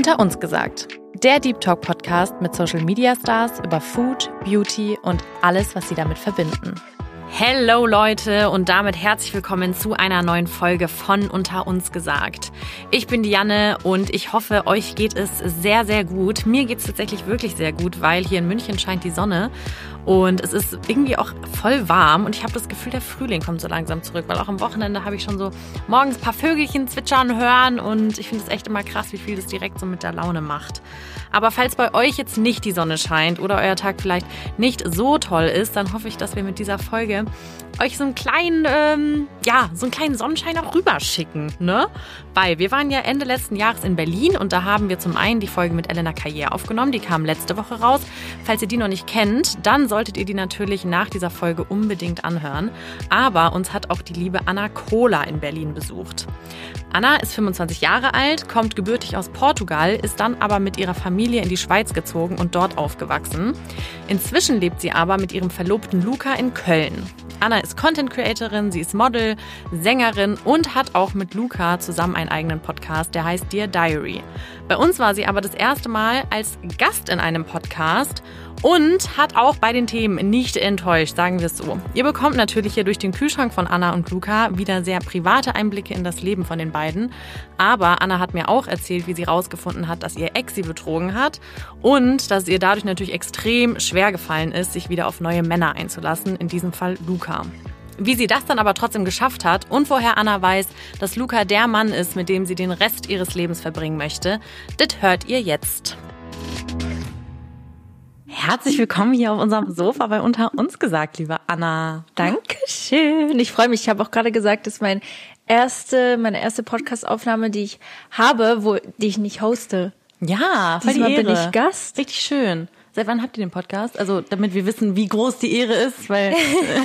Unter uns gesagt. Der Deep Talk Podcast mit Social Media Stars über Food, Beauty und alles, was sie damit verbinden. Hello Leute und damit herzlich willkommen zu einer neuen Folge von Unter uns gesagt. Ich bin Diane und ich hoffe, euch geht es sehr, sehr gut. Mir geht es tatsächlich wirklich sehr gut, weil hier in München scheint die Sonne und es ist irgendwie auch voll warm und ich habe das Gefühl, der Frühling kommt so langsam zurück, weil auch am Wochenende habe ich schon so morgens ein paar Vögelchen zwitschern hören und ich finde es echt immer krass, wie viel das direkt so mit der Laune macht. Aber falls bei euch jetzt nicht die Sonne scheint oder euer Tag vielleicht nicht so toll ist, dann hoffe ich, dass wir mit dieser Folge euch so einen kleinen, ähm, ja, so einen kleinen Sonnenschein auch rüberschicken, ne? Weil wir waren ja Ende letzten Jahres in Berlin und da haben wir zum einen die Folge mit Elena Carrière aufgenommen, die kam letzte Woche raus. Falls ihr die noch nicht kennt, dann solltet ihr die natürlich nach dieser Folge unbedingt anhören. Aber uns hat auch die liebe Anna Kohler in Berlin besucht. Anna ist 25 Jahre alt, kommt gebürtig aus Portugal, ist dann aber mit ihrer Familie in die Schweiz gezogen und dort aufgewachsen. Inzwischen lebt sie aber mit ihrem Verlobten Luca in Köln. Anna ist Content Creatorin, sie ist Model, Sängerin und hat auch mit Luca zusammen einen eigenen Podcast, der heißt Dear Diary. Bei uns war sie aber das erste Mal als Gast in einem Podcast und hat auch bei den Themen nicht enttäuscht, sagen wir es so. Ihr bekommt natürlich hier durch den Kühlschrank von Anna und Luca wieder sehr private Einblicke in das Leben von den beiden. Aber Anna hat mir auch erzählt, wie sie rausgefunden hat, dass ihr Ex sie betrogen hat und dass es ihr dadurch natürlich extrem schwer gefallen ist, sich wieder auf neue Männer einzulassen, in diesem Fall Luca. Wie sie das dann aber trotzdem geschafft hat und woher Anna weiß, dass Luca der Mann ist, mit dem sie den Rest ihres Lebens verbringen möchte, das hört ihr jetzt. Herzlich willkommen hier auf unserem Sofa bei Unter uns gesagt, liebe Anna. Dankeschön. Ich freue mich. Ich habe auch gerade gesagt, das ist mein erste, meine erste Podcast-Aufnahme, die ich habe, wo, die ich nicht hoste. Ja, voll Diesmal die Ehre. bin ich Gast. Richtig schön. Seit wann habt ihr den Podcast? Also, damit wir wissen, wie groß die Ehre ist, weil.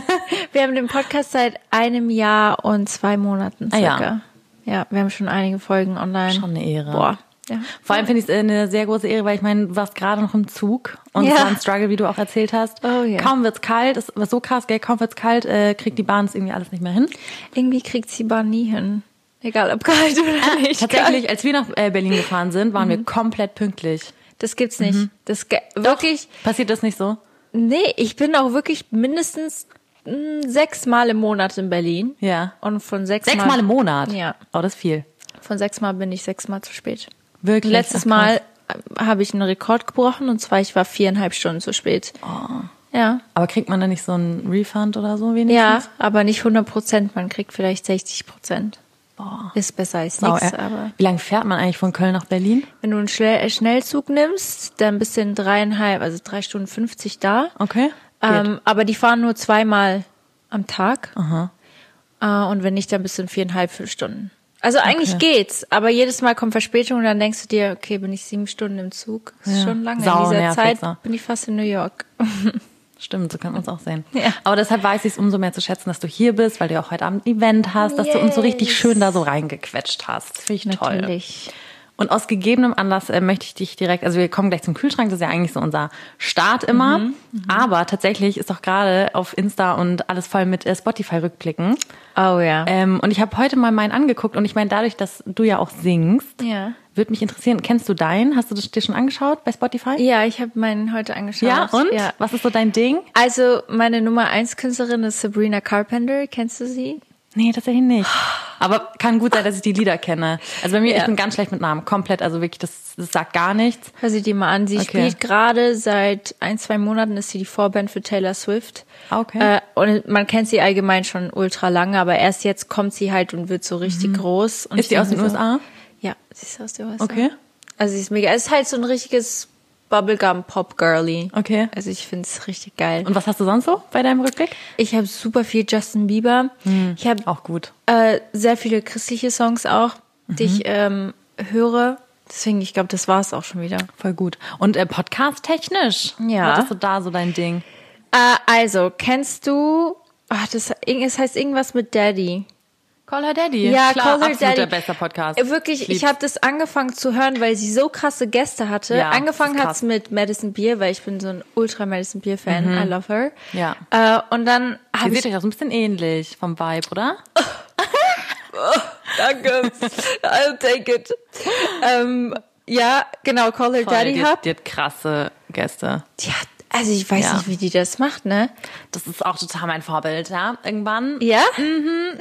Wir haben den Podcast seit einem Jahr und zwei Monaten Ah, ja. circa. ja. wir haben schon einige Folgen online. Schon eine Ehre. Boah. Ja. Vor allem finde ich es eine sehr große Ehre, weil ich meine, du warst gerade noch im Zug und Ja. es war ein Struggle, wie du auch erzählt hast. Oh ja. Kaum wird's kalt, es war so krass, gell, kaum wird's kalt, äh, kriegt die Bahn es irgendwie alles nicht mehr hin. Irgendwie kriegt sie Bahn nie hin. Egal ob kalt oder nicht. Ah, Tatsächlich, als wir nach äh, Berlin gefahren sind, waren wir komplett pünktlich. Das gibt's nicht. Das ge- wirklich. Passiert das nicht so? Nee, ich bin auch wirklich mindestens mh, sechs Mal im Monat in Berlin. Ja. Und von sechs, Sechsmal im Monat? Ja. Oh, das ist viel. Von sechs Mal bin ich sechsmal zu spät. Wirklich? Letztes Ach. Mal äh, habe ich einen Rekord gebrochen und zwar ich war viereinhalb Stunden zu spät. Oh. Ja. Aber kriegt man da nicht so einen Refund oder so wenigstens? Ja, aber nicht 100 Prozent. Man kriegt vielleicht 60 Prozent. Boah. Ist besser als Sau, nichts, aber Wie lange fährt man eigentlich von Köln nach Berlin? wenn du einen Schnell äh, Schnellzug nimmst, dann bist du in dreieinhalb, also drei Stunden 50 da. Okay. Ähm, aber die fahren nur zweimal am Tag. Aha. Äh, und wenn nicht, dann bist du in viereinhalb fünf Stunden. Also eigentlich geht's, aber jedes Mal kommt Verspätung und dann denkst du dir, okay, bin ich sieben Stunden im Zug. Das ist Ja. schon lange. Sau in dieser nervig, Zeit so. bin ich fast in New York. Stimmt, so kann man es auch sehen. Ja. Aber deshalb weiß ich es umso mehr zu schätzen, dass du hier bist, weil du auch heute Abend ein Event hast, dass du uns so richtig Yes. schön da so reingequetscht hast. Finde ich toll. Natürlich. Und aus gegebenem Anlass äh, möchte ich dich direkt, also wir kommen gleich zum Kühlschrank, das ist ja eigentlich so unser Start immer. Mhm, Aber tatsächlich ist auch gerade auf Insta und alles voll mit äh, Spotify-Rückblicken. Oh ja. Ähm, und ich habe heute mal meinen angeguckt und ich meine, dadurch, dass du ja auch singst, Ja. würde mich interessieren, kennst du deinen? Hast du das dir schon angeschaut bei Spotify? Ja, ich habe meinen heute angeschaut. Ja, und? Ja. Was ist so dein Ding? Also meine Nummer eins Künstlerin ist Sabrina Carpenter. Kennst du sie? Nee, tatsächlich nicht. Aber kann gut sein, dass ich die Lieder kenne. Also bei mir, ich Ja. bin ganz schlecht mit Namen. Komplett, also wirklich, das, das sagt gar nichts. Hör sie dir mal an. Sie Okay. spielt gerade seit ein, zwei Monaten ist sie die Vorband für Taylor Swift. Okay. Äh, und man kennt sie allgemein schon ultra lange, aber erst jetzt kommt sie halt und wird so richtig groß. Und Mhm. Ist ich die aus den so- USA? Ja, sie ist aus den USA. Okay. Also sie ist mega. Es ist halt so ein richtiges Bubblegum Pop Girly. Okay. Also ich finde es richtig geil. Und was hast du sonst so bei deinem Rückblick? ich habe super viel Justin Bieber. Ich habe Auch gut. äh, sehr viele christliche Songs auch, die ich ähm, höre. Deswegen, ich glaube, das war es auch schon wieder. Voll gut. Und äh, Podcast-technisch? Ja. Was ist so da so dein Ding? Äh, also, kennst du, ach, das, es heißt irgendwas mit Daddy. Call Her Daddy. Ja, Klar, Call Her Daddy. der beste Podcast. Wirklich, ich Lieb's. habe das angefangen zu hören, weil sie so krasse Gäste hatte. Ja, angefangen hat's mit Madison Beer, weil ich bin so ein ultra Madison Beer Fan. I love her. Mhm. Ja. Äh, und dann habe ich seht euch auch so ein bisschen ähnlich vom Vibe, oder? Danke. I'll take it. ähm, Ja, genau, Call Her Voll, Daddy die, Hub. die hat krasse Gäste. Die hat, also ich weiß Ja. nicht, wie die das macht, ne? Das ist auch total mein Vorbild, ja. Irgendwann. Ja? Mhm.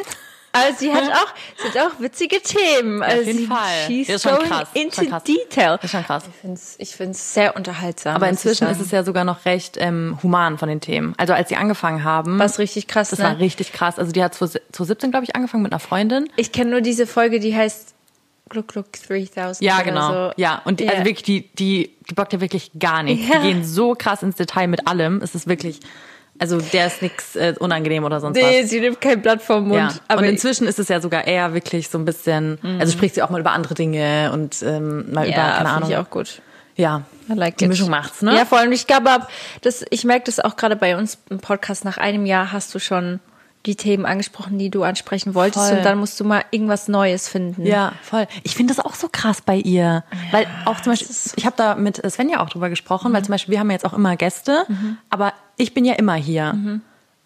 Also sie hat auch, sie hat auch witzige Themen. auf also jeden sie, Fall. She's Ja, ist schon going krass, into schon krass. detail. Das ist schon krass. Ich finde es ich find's sehr unterhaltsam. Aber inzwischen ist es ja sogar noch recht ähm, human von den Themen. Also als sie angefangen haben, was richtig krass, das ne? war richtig krass. Also die hat 2017, glaube ich, angefangen mit einer Freundin. Ich kenne nur diese Folge, die heißt Gluck Gluck 3000. Ja, oder genau. So. Ja, und die, also Ja. wirklich, die, die, die bockt ja wirklich gar nichts. Ja. Die gehen so krass ins Detail mit allem. Es ist wirklich, also der ist nichts äh, unangenehm oder sonst Nee, was. sie nimmt kein Blatt vom Mund. Ja. Aber und inzwischen ist es ja sogar eher wirklich so ein bisschen, also spricht sie auch mal über andere Dinge und ähm, mal über, ja, keine finde Ahnung. ich auch gut. Ja, like die it. Mischung macht's, ne? Ja, vor allem, ich glaube, ab- das, ich merke das auch gerade bei uns im Podcast. Nach einem Jahr hast du schon die Themen angesprochen, die du ansprechen wolltest. Voll. Und dann musst du mal irgendwas Neues finden. Ja, voll. Ich finde das auch so krass bei ihr. weil auch zum Beispiel, ich habe da mit Svenja auch drüber gesprochen, weil zum Beispiel wir haben ja jetzt auch immer Gäste, aber ich bin ja immer hier.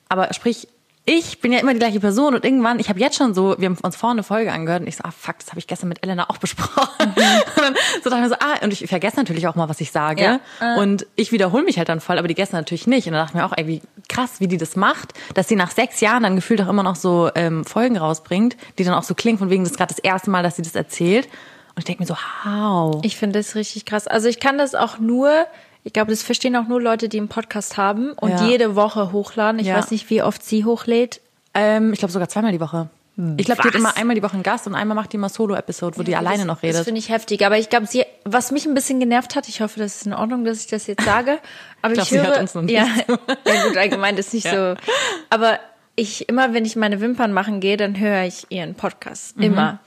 Aber sprich, ich bin ja immer die gleiche Person und irgendwann, ich habe jetzt schon so, wir haben uns vorne eine Folge angehört und ich so, ah fuck, das habe ich gestern mit Elena auch besprochen. Und dann so dachte ich mir so, ah, und ich vergesse natürlich auch mal, was ich sage. Ja. Und ich wiederhole mich halt dann voll, aber die gestern natürlich nicht. Und dann dachte ich mir auch, ey, wie krass, wie die das macht, dass sie nach sechs Jahren dann gefühlt auch immer noch so ähm, Folgen rausbringt, die dann auch so klingen, von wegen, das ist gerade das erste Mal, dass sie das erzählt. Und ich denke mir so, how? Ich finde das richtig krass. Also ich kann das auch nur, ich glaube, das verstehen auch nur Leute, die einen Podcast haben und Ja. jede Woche hochladen. Ich Ja. weiß nicht, wie oft sie hochlädt. Ähm, ich glaube sogar zweimal die Woche. Ich glaube, die hat immer einmal die Woche einen Gast und einmal macht die immer Solo-Episode, wo die alleine das, noch Das redet. finde ich heftig. Aber ich glaube, sie, was mich ein bisschen genervt hat, ich hoffe, das ist in Ordnung, dass ich das jetzt sage. Aber Ich glaub, ich, sie höre, hört uns noch nicht ja, ja gut, allgemein das ist nicht Ja. so. Aber ich immer, wenn ich meine Wimpern machen gehe, dann höre ich ihren Podcast Mhm. immer.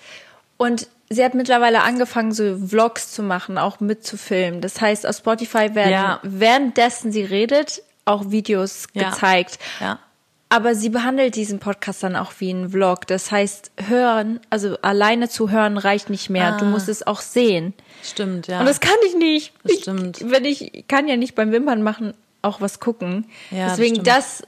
Und sie hat mittlerweile angefangen, so Vlogs zu machen, auch mitzufilmen. Das heißt, auf Spotify werden Ja. währenddessen sie redet auch Videos Ja. gezeigt. ja. Aber sie behandelt diesen Podcast dann auch wie einen Vlog. Das heißt, hören, also alleine zu hören reicht nicht mehr. Du musst es auch sehen. Stimmt, ja. Und das kann ich nicht. Das ich, stimmt. Wenn ich kann ja nicht beim Wimpern machen auch was gucken. Ja, Deswegen das,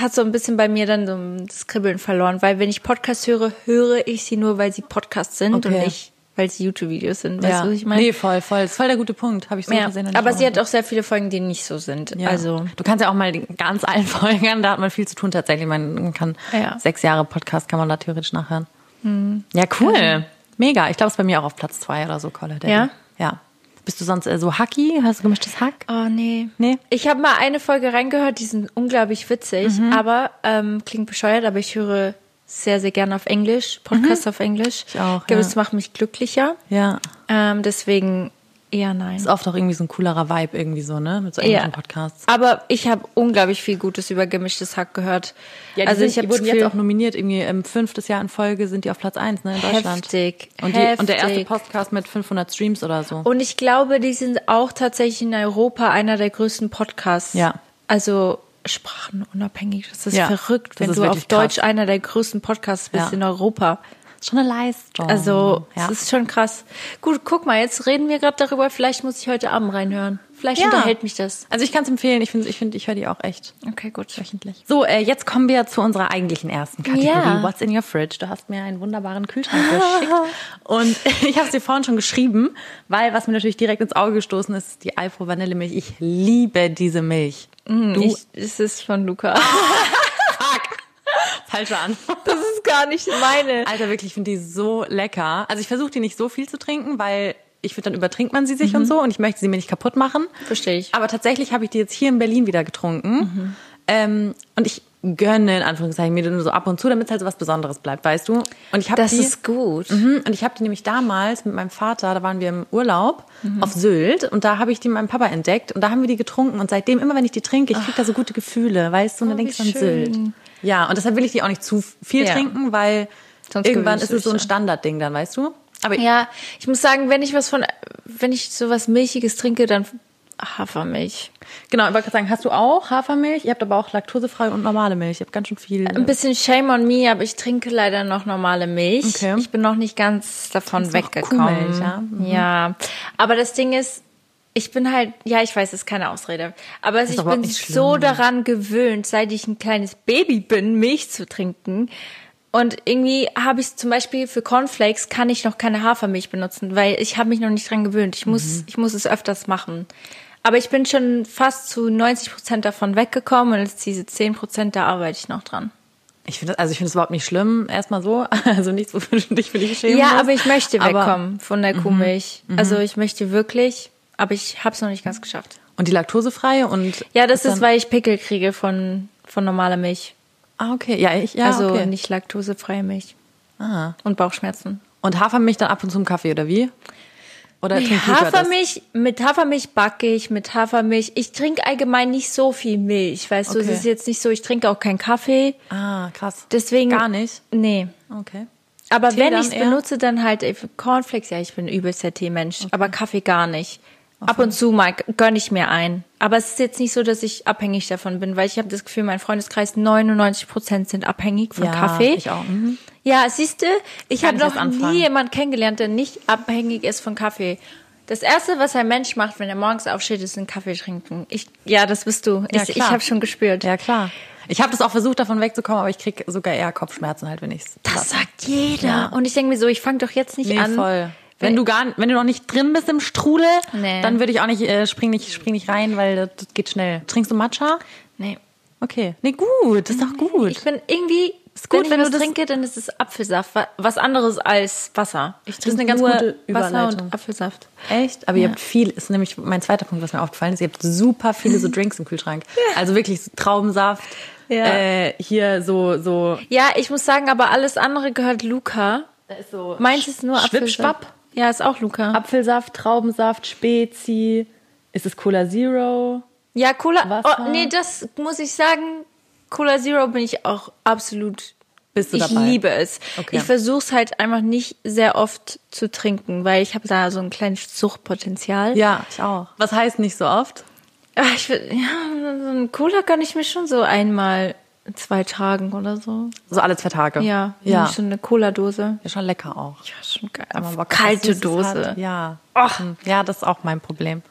hat so ein bisschen bei mir dann so das Kribbeln verloren, weil wenn ich Podcasts höre, höre ich sie nur, weil sie Podcasts sind und Okay. nicht, weil sie YouTube-Videos sind. Weißt ja. du, was ich meine? Nee, voll, voll. Das ist voll der gute Punkt. Habe ich so ja. gesehen. Aber sie hat auch sehr viele Folgen, die nicht so sind. Ja. Also du kannst ja auch mal die ganz alten Folgen, an, da hat man viel zu tun tatsächlich. Man kann Ja. Sechs Jahre Podcast kann man da theoretisch nachhören. Ja, cool. Mega. Ich glaube, es ist bei mir auch auf Platz zwei oder so, Call Daddy. Ja? Ja. Bist du sonst äh, so hacky? Hast du gemischtes Hack? Oh nee. Nee? Ich habe mal eine Folge reingehört, die sind unglaublich witzig, Mhm. aber ähm, klingt bescheuert, aber ich höre sehr, sehr gerne auf Englisch, Podcasts auf Englisch. Mhm. Ich auch, Ich glaube, ja. das macht mich glücklicher. Ja. Ähm, deswegen eher nein. Ist oft auch irgendwie so ein coolerer Vibe irgendwie so, ne? Mit so Ja. englischen Podcasts. Aber ich habe unglaublich viel Gutes über gemischtes Hack gehört. Ja, die also sind, ich habe die wurden jetzt auch nominiert, irgendwie im fünftes Jahr in Folge sind die auf Platz eins ne, in Deutschland. heftig. Und, die, heftig. und der erste Podcast mit 500 Streams oder so. Und ich glaube, die sind auch tatsächlich in Europa einer der größten Podcasts. Ja. Also sprachenunabhängig. Das ist Ja, verrückt, wenn du auf wirklich krass. Deutsch einer der größten Podcasts bist Ja. in Europa. Ist schon eine Leistung. Also, ja. das ist schon krass. Gut, guck mal, jetzt reden wir gerade darüber. Vielleicht muss ich heute Abend reinhören. Vielleicht Ja. unterhält mich das. also ich kann es empfehlen. Ich finde, ich, find, ich höre die auch echt Okay, gut. wöchentlich. So, äh, jetzt kommen wir zu unserer eigentlichen ersten Kategorie. Ja. What's in your fridge? Du hast mir einen wunderbaren Kühlschrank geschickt. Und ich habe es dir vorhin schon geschrieben, weil was mir natürlich direkt ins Auge gestoßen ist, die Alpro Vanillemilch. Ich liebe diese Milch. Du, Ich, es ist von Luca. falsche Antwort. Das ist gar nicht meine. Alter, wirklich, ich finde die so lecker. Also ich versuche die nicht so viel zu trinken, weil ich finde, dann übertrinkt man sie sich und so und ich möchte sie mir nicht kaputt machen. Verstehe ich. Aber tatsächlich habe ich die jetzt hier in Berlin wieder getrunken. Ähm, und ich gönne in Anführungszeichen mir die nur so ab und zu, damit es halt so was Besonderes bleibt, weißt du? Und ich habe Das die, ist gut. Mhm, und ich habe die nämlich damals mit meinem Vater, da waren wir im Urlaub auf Sylt und da habe ich die meinem Papa entdeckt und da haben wir die getrunken und seitdem immer wenn ich die trinke, ich kriege da so gute Gefühle, weißt du, und dann Oh, denkst du wie an Sylt. Ja, und deshalb will ich die auch nicht zu viel Ja. trinken, weil Sonst irgendwann ist es so ein. Standardding dann, weißt du? Aber Ja, ich muss sagen, wenn ich was von, wenn ich sowas Milchiges trinke, dann Hafermilch. genau, ich wollte gerade sagen, hast du auch Hafermilch? Ihr habt aber auch laktosefrei und normale Milch. Ihr habt ganz schön viel. Ein bisschen Shame on me, aber ich trinke leider noch normale Milch. Okay. Ich bin noch nicht ganz davon weggekommen. Ja? Mhm. ja, aber das Ding ist, ich bin halt, ja, ich weiß, das ist keine Ausrede, aber ich bin nicht schlimm. so daran gewöhnt, seit ich ein kleines Baby bin, Milch zu trinken. Und irgendwie habe ich zum Beispiel für Cornflakes kann ich noch keine Hafermilch benutzen, weil ich habe mich noch nicht dran gewöhnt. Ich muss, Mhm. ich muss es öfters machen. Aber ich bin schon fast zu 90 Prozent davon weggekommen und jetzt diese 10 Prozent, da arbeite ich noch dran. Ich finde, also ich finde es überhaupt nicht schlimm, erstmal so. Also nichts, wofür du dich für dich schämen Ja, musst. aber ich möchte Aber- Mhm. wegkommen von der Kuhmilch. Also ich möchte wirklich, aber ich habe es noch nicht ganz geschafft. Und die laktosefreie und. Ja, das ist, weil ich Pickel kriege von, von normaler Milch. Ah, okay. Ja, ich, ja, also okay. nicht laktosefreie Milch. Ah. Und Bauchschmerzen. Und Hafermilch dann ab und zu im Kaffee, oder wie? Oder das? Hafermilch, mit Hafermilch backe ich, mit Hafermilch. Ich trinke allgemein nicht so viel Milch, weißt du, es Okay. ist jetzt nicht so, ich trinke auch keinen Kaffee. Ah, krass. Deswegen. Gar nicht? Nee. Okay. Aber Tee wenn ich es benutze, dann halt äh, Cornflakes. Ja, ich bin übelst der Teemensch. Aber Kaffee gar nicht. Ab und zu mal gönne ich mir ein. Aber es ist jetzt nicht so, dass ich abhängig davon bin, weil ich habe das Gefühl, mein Freundeskreis 99 Prozent sind abhängig von ja, Kaffee. Ich auch. Mhm. Ja, siehst du, ich habe ich noch nie jemanden kennengelernt, der nicht abhängig ist von Kaffee. Das erste, was ein Mensch macht, wenn er morgens aufsteht, ist einen Kaffee trinken. Ich, ja, das bist du. Ja, ich ich habe schon gespürt. Ja, klar. Ich habe das auch versucht, davon wegzukommen, aber ich krieg sogar eher Kopfschmerzen halt, wenn ich's Das sagt jeder. Und ich denke mir so, ich fange doch jetzt nicht Nee, an. voll. Wenn du gar, wenn du noch nicht drin bist im Strudel, Nee. dann würde ich auch nicht, äh, spring nicht, spring nicht rein, weil das, geht schnell. Trinkst du Matcha? Nee. Okay. Nee, gut, das ist doch gut. Ich bin irgendwie, Ist gut, wenn ich wenn du das- trinke, dann ist es Apfelsaft. wa- Was anderes als Wasser. Ich Das ist trinke eine ganz gute Wasser Überleitung. und Apfelsaft. Echt? Aber ihr habt viel, ist nämlich mein zweiter Punkt, was mir aufgefallen ist. Ihr habt super viele so Drinks im Kühlschrank. Also wirklich Traubensaft. Ja. Äh, hier so, so. Ja, ich muss sagen, aber alles andere gehört Luca. Da ist so. Meins ist nur Apfelsaft. Schwippschwapp. Ja, ist auch Luca. Apfelsaft, Traubensaft, Spezi. Ist es Cola Zero? Ja, Cola. Wasser. Oh, nee, das muss ich sagen. Cola Zero bin ich auch absolut. Bist du ich dabei? liebe es. Okay. Ich versuche es halt einfach nicht sehr oft zu trinken, weil ich habe da so ein kleines Suchtpotenzial. Ja, ich auch. Was heißt nicht so oft? Ach, ich ja, so ein Cola kann ich mir schon so einmal in zwei Tagen oder so. So alle zwei Tage. Ja, Ja. so eine Cola-Dose. Ja, schon lecker auch. Ja, schon geil. Bock auf Kalte Dose. Hat. Ja. Hm. Ja, das ist auch mein Problem.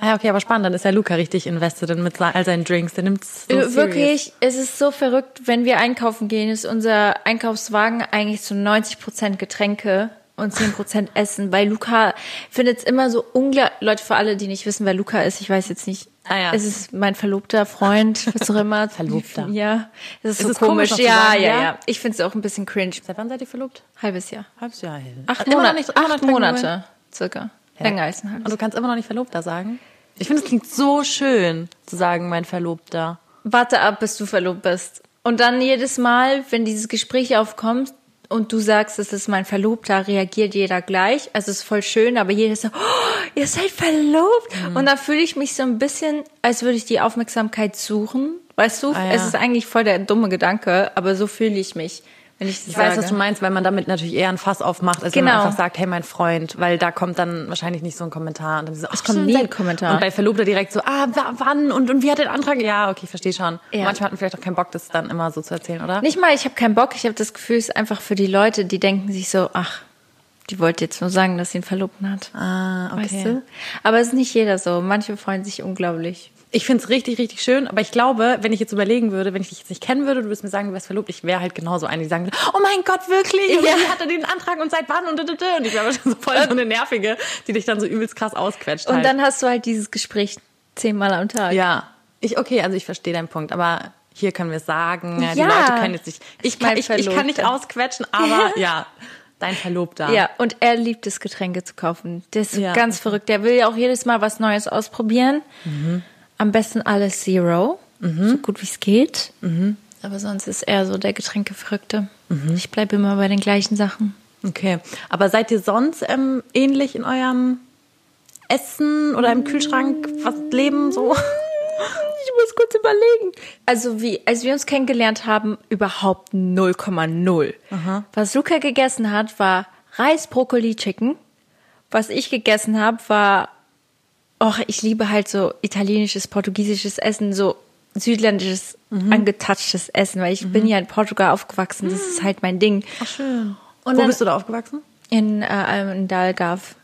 Ja, okay, aber spannend. Dann ist ja Luca richtig invested in mit all seinen Drinks. Der nimmt's so serious. Wirklich, es ist so verrückt, wenn wir einkaufen gehen, ist unser Einkaufswagen eigentlich zu 90 Prozent Getränke und 10 Prozent Essen, weil Luca findet es immer so unglaublich, Leute, für alle, die nicht wissen, wer Luca ist, ich weiß jetzt nicht, Ah, ja. es ist mein verlobter Freund, was auch immer. Verlobter. Ja, es ist, Ist so es komisch, ja, sagen, ja, ja? ja. Ich finde es auch ein bisschen cringe. Seit wann seid ihr verlobt? Halbes Jahr. Halbes Jahr. Acht Monate, nicht- acht nicht Monate, circa. Ja. Länger als ein Und halbes du kannst immer noch nicht Verlobter sagen? Ich finde, es klingt so schön, zu sagen, mein Verlobter. warte ab, bis du verlobt bist. Und dann jedes Mal, wenn dieses Gespräch aufkommt und du sagst, es ist mein Verlobter, reagiert jeder gleich. Also es ist voll schön, aber jeder ist so, oh, ihr seid verlobt. Mhm. Und dann fühle ich mich so ein bisschen, als würde ich die Aufmerksamkeit suchen. Weißt du, Ah, ja. es ist eigentlich voll der dumme Gedanke, aber so fühle ich mich, wenn ich Ich sage. weiß, was du meinst, weil man damit natürlich eher ein Fass aufmacht, als wenn Genau. man einfach sagt, hey, mein Freund, weil da kommt dann wahrscheinlich nicht so ein Kommentar. Und dann so, es kommt nie ein Kommentar. Und bei Verlobter direkt so, ah, wa- wann und, und wie hat der Antrag? Ja, okay, verstehe schon. Ja. Manchmal hat man vielleicht auch keinen Bock, das dann immer so zu erzählen, oder? Nicht mal, ich habe keinen Bock. Ich habe das Gefühl, es ist einfach für die Leute, die denken sich so, ach, die wollte jetzt nur sagen, dass sie einen Verlobten hat. Ah, okay. Weißt du? Aber es ist nicht jeder so. Manche freuen sich unglaublich. Ich find's richtig, richtig schön, aber ich glaube, wenn ich jetzt überlegen würde, wenn ich dich jetzt nicht kennen würde, du würdest mir sagen, du wärst verlobt, ich wäre halt genauso eine, die sagen würde, oh mein Gott, wirklich? Und Ja. wie hat er den Antrag und seit wann? Und, und, und, und ich wäre schon so voll so eine Nervige, die dich dann so übelst krass ausquetscht. Und halt. dann hast du halt dieses Gespräch zehnmal am Tag. Ja, ich, okay, also ich verstehe deinen Punkt, aber hier können wir es sagen, ja, die. Leute können jetzt nicht, ich kann, ich, ich kann nicht ausquetschen, aber ja, dein Verlobter. Ja, und er liebt es, Getränke zu kaufen. Der ist Ja. ganz verrückt. Der will ja auch jedes Mal was Neues ausprobieren. Am besten alles Zero, so gut wie es geht. Aber sonst ist er so der Getränkeverrückte. Ich bleibe immer bei den gleichen Sachen. Okay, aber seid ihr sonst ähm, ähnlich in eurem Essen oder im Kühlschrank, was Leben so? Ich muss kurz überlegen. Also wie, als wir uns kennengelernt haben, überhaupt 0,0. Was Luca gegessen hat, war Reis, Brokkoli, Chicken. Was ich gegessen habe, war, och, ich liebe halt so italienisches, portugiesisches Essen, so südländisches, angetatschtes Essen, weil ich bin ja in Portugal aufgewachsen, das ist halt mein Ding. Ach schön. Und Wo dann- bist du da aufgewachsen? In, äh, in Dalgav,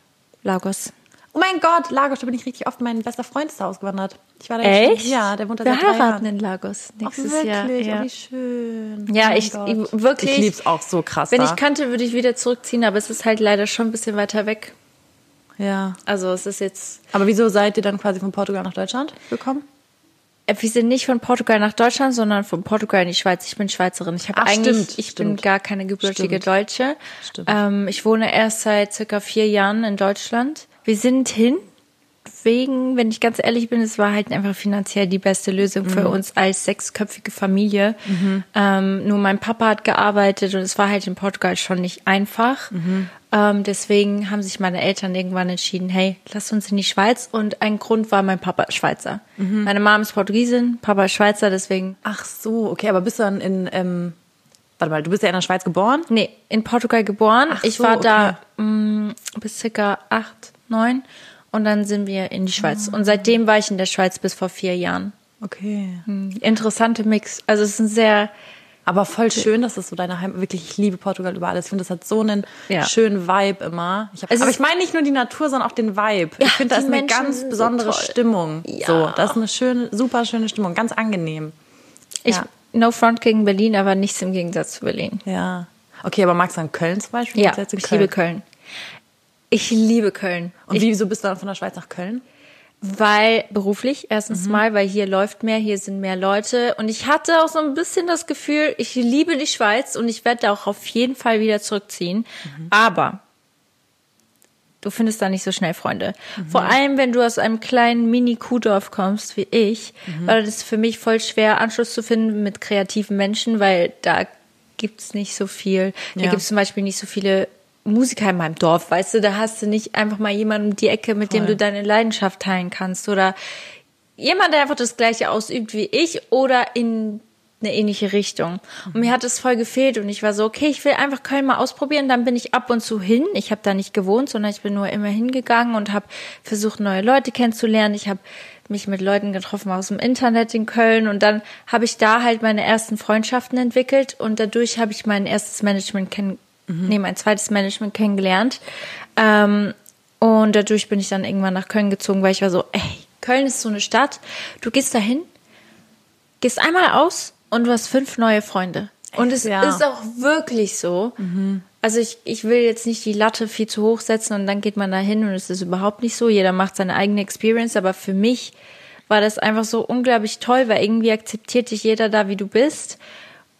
Lagos. Oh mein Gott, Lagos, da bin ich richtig oft. Mein bester Freund ist da ausgewandert. Ich war da Echt? Jetzt, ja, der wohnt da Wir seit drei heiraten Jahren. in Lagos Ach, nächstes wirklich? Jahr. Oh, Ja, wie schön. ja Oh ich, Gott. ich wirklich. Ich lieb's auch so krass Wenn da. ich könnte, würde ich wieder zurückziehen, aber es ist halt leider schon ein bisschen weiter weg. Ja. Also es ist jetzt. Aber wieso seid ihr dann quasi von Portugal nach Deutschland gekommen? Äh, Wir sind nicht von Portugal nach Deutschland, sondern von Portugal in die Schweiz. Ich bin Schweizerin. Ich habe eigentlich, stimmt, ich bin stimmt. gar keine gebürtige Stimmt. Deutsche. Stimmt. Ähm, ich wohne erst seit circa vier Jahren in Deutschland. Wir sind hin. Wegen, wenn ich ganz ehrlich bin, es war halt einfach finanziell die beste Lösung Mhm. für uns als sechsköpfige Familie. Ähm, nur mein Papa hat gearbeitet und es war halt in Portugal schon nicht einfach. Mhm. Ähm, deswegen haben sich meine Eltern irgendwann entschieden, hey, lass uns in die Schweiz. Und ein Grund war, mein Papa ist Schweizer. Mhm. Meine Mom ist Portugiesin, Papa ist Schweizer, deswegen. Ach so, okay, aber bist du dann in, ähm, warte mal, du bist ja in der Schweiz geboren? Nee, in Portugal geboren. Ach ich so, war okay. da mh, bis circa acht, neun. Und dann sind wir in die Schweiz. Und seitdem war ich in der Schweiz bis vor vier Jahren. Okay. Interessante Mix. Also es ist ein sehr, Aber voll schön, dass das so deine Heimat, wirklich, ich liebe Portugal über alles. Ich finde, das hat so einen Ja. schönen Vibe immer. Ich hab, Es aber ich meine nicht nur die Natur, sondern auch den Vibe. Ja, ich finde, da ist eine Menschen ganz so besondere toll. Stimmung. Ja. So, das ist eine schöne, super schöne Stimmung, ganz angenehm. ich, no front gegen Berlin, aber nichts im Gegensatz zu Berlin. Ja. Okay, aber magst du dann Köln zum Beispiel? Ja, ich liebe Köln. Ich liebe Köln. Und ich, wieso bist du dann von der Schweiz nach Köln? Weil beruflich, erstens mal, weil hier läuft mehr, hier sind mehr Leute. Und ich hatte auch so ein bisschen das Gefühl, ich liebe die Schweiz und ich werde da auch auf jeden Fall wieder zurückziehen. Aber du findest da nicht so schnell Freunde. Vor allem, wenn du aus einem kleinen Mini-Kuhdorf kommst, wie ich, war das für mich voll schwer, Anschluss zu finden mit kreativen Menschen, weil da gibt's nicht so viel. Da Ja. gibt's zum Beispiel nicht so viele Musiker in meinem Dorf, weißt du, da hast du nicht einfach mal jemanden um die Ecke, mit dem Voll. du deine Leidenschaft teilen kannst oder jemand, der einfach das Gleiche ausübt wie ich oder in eine ähnliche Richtung. Und mir hat es voll gefehlt und ich war so, okay, ich will einfach Köln mal ausprobieren. Dann bin ich ab und zu hin. Ich habe da nicht gewohnt, sondern ich bin nur immer hingegangen und habe versucht, neue Leute kennenzulernen. Ich habe mich mit Leuten getroffen aus dem Internet in Köln und dann habe ich da halt meine ersten Freundschaften entwickelt und dadurch habe ich mein erstes Management kennen, nee, mein zweites Management kennengelernt. Ähm, und dadurch bin ich dann irgendwann nach Köln gezogen, weil ich war so, ey, Köln ist so eine Stadt. Du gehst dahin, gehst einmal aus und du hast fünf neue Freunde. Und es Ja. ist auch wirklich so. Also ich, ich will jetzt nicht die Latte viel zu hoch setzen und dann geht man da hin und es ist überhaupt nicht so. Jeder macht seine eigene Experience, aber für mich war das einfach so unglaublich toll, weil irgendwie akzeptiert dich jeder da, wie du bist.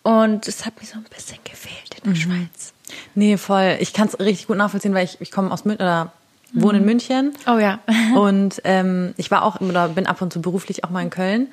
Und es hat mir so ein bisschen gefehlt in der Schweiz. Nee, voll. Ich kann es richtig gut nachvollziehen, weil ich, ich komme aus München oder wohne in München. Oh ja. Und ähm, ich war auch oder bin ab und zu beruflich auch mal in Köln.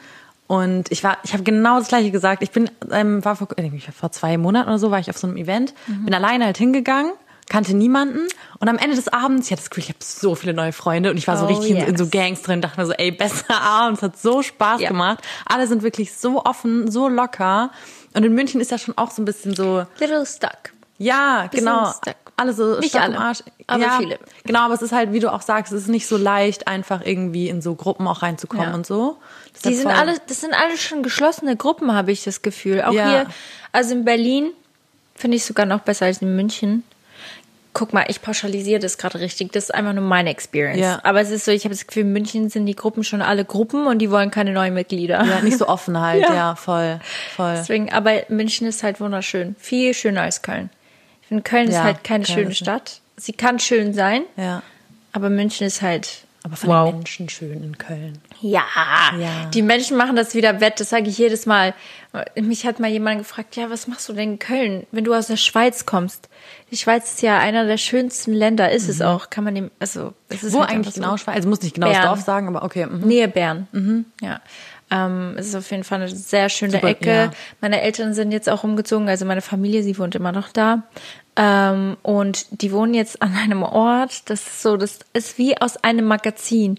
Und ich war, ich habe genau das gleiche gesagt. Ich bin, ähm, war vor, äh, vor zwei Monaten oder so, war ich auf so einem Event, bin alleine halt hingegangen, kannte niemanden. Und am Ende des Abends, ich hatte das Gefühl, ich habe so viele neue Freunde und ich war so Oh, richtig in, in so yes. Gangs drin, dachte mir so, ey, besser Abend, es hat so Spaß Ja. gemacht. Alle sind wirklich so offen, so locker. Und in München ist ja schon auch so ein bisschen so, Little stuck. Ja, Bisschen genau. Alle so Nicht alle, im Arsch. aber ja, viele. Genau, aber es ist halt, wie du auch sagst, es ist nicht so leicht, einfach irgendwie in so Gruppen auch reinzukommen Ja. und so. Die Deshalb sind voll- alle, das sind alle schon geschlossene Gruppen, habe ich das Gefühl. Auch Ja. hier, also in Berlin finde ich sogar noch besser als in München. Guck mal, ich pauschalisiere das gerade richtig. Das ist einfach nur meine Experience. Ja. Aber es ist so, ich habe das Gefühl, in München sind die Gruppen schon alle Gruppen und die wollen keine neuen Mitglieder. Ja, nicht so offen halt, Ja. ja, voll, voll. Deswegen, aber München ist halt wunderschön. Viel schöner als Köln. Finde, Köln ist Ja, halt keine Köln schöne ist- Stadt. Sie kann schön sein, Ja. aber München ist halt. Aber von wow. den Menschen schön in Köln. Ja, Ja. die Menschen machen das wieder wett, das sage ich jedes Mal. Mich hat mal jemand gefragt, ja, was machst du denn in Köln, wenn du aus der Schweiz kommst? Die Schweiz ist ja einer der schönsten Länder, ist es auch, kann man dem, also, es ist Mhm. Wo halt eigentlich einfach so. genau Schweiz? Also muss nicht genau das Bern. Dorf sagen, aber okay. mhm. Nähe Bern. Ja. Ähm, es ist auf jeden Fall eine sehr schöne Super, Ecke. ja. Meine Eltern sind jetzt auch umgezogen, also meine Familie, sie wohnt immer noch da. Ähm, und die wohnen jetzt an einem Ort, das ist so, das ist wie aus einem Magazin.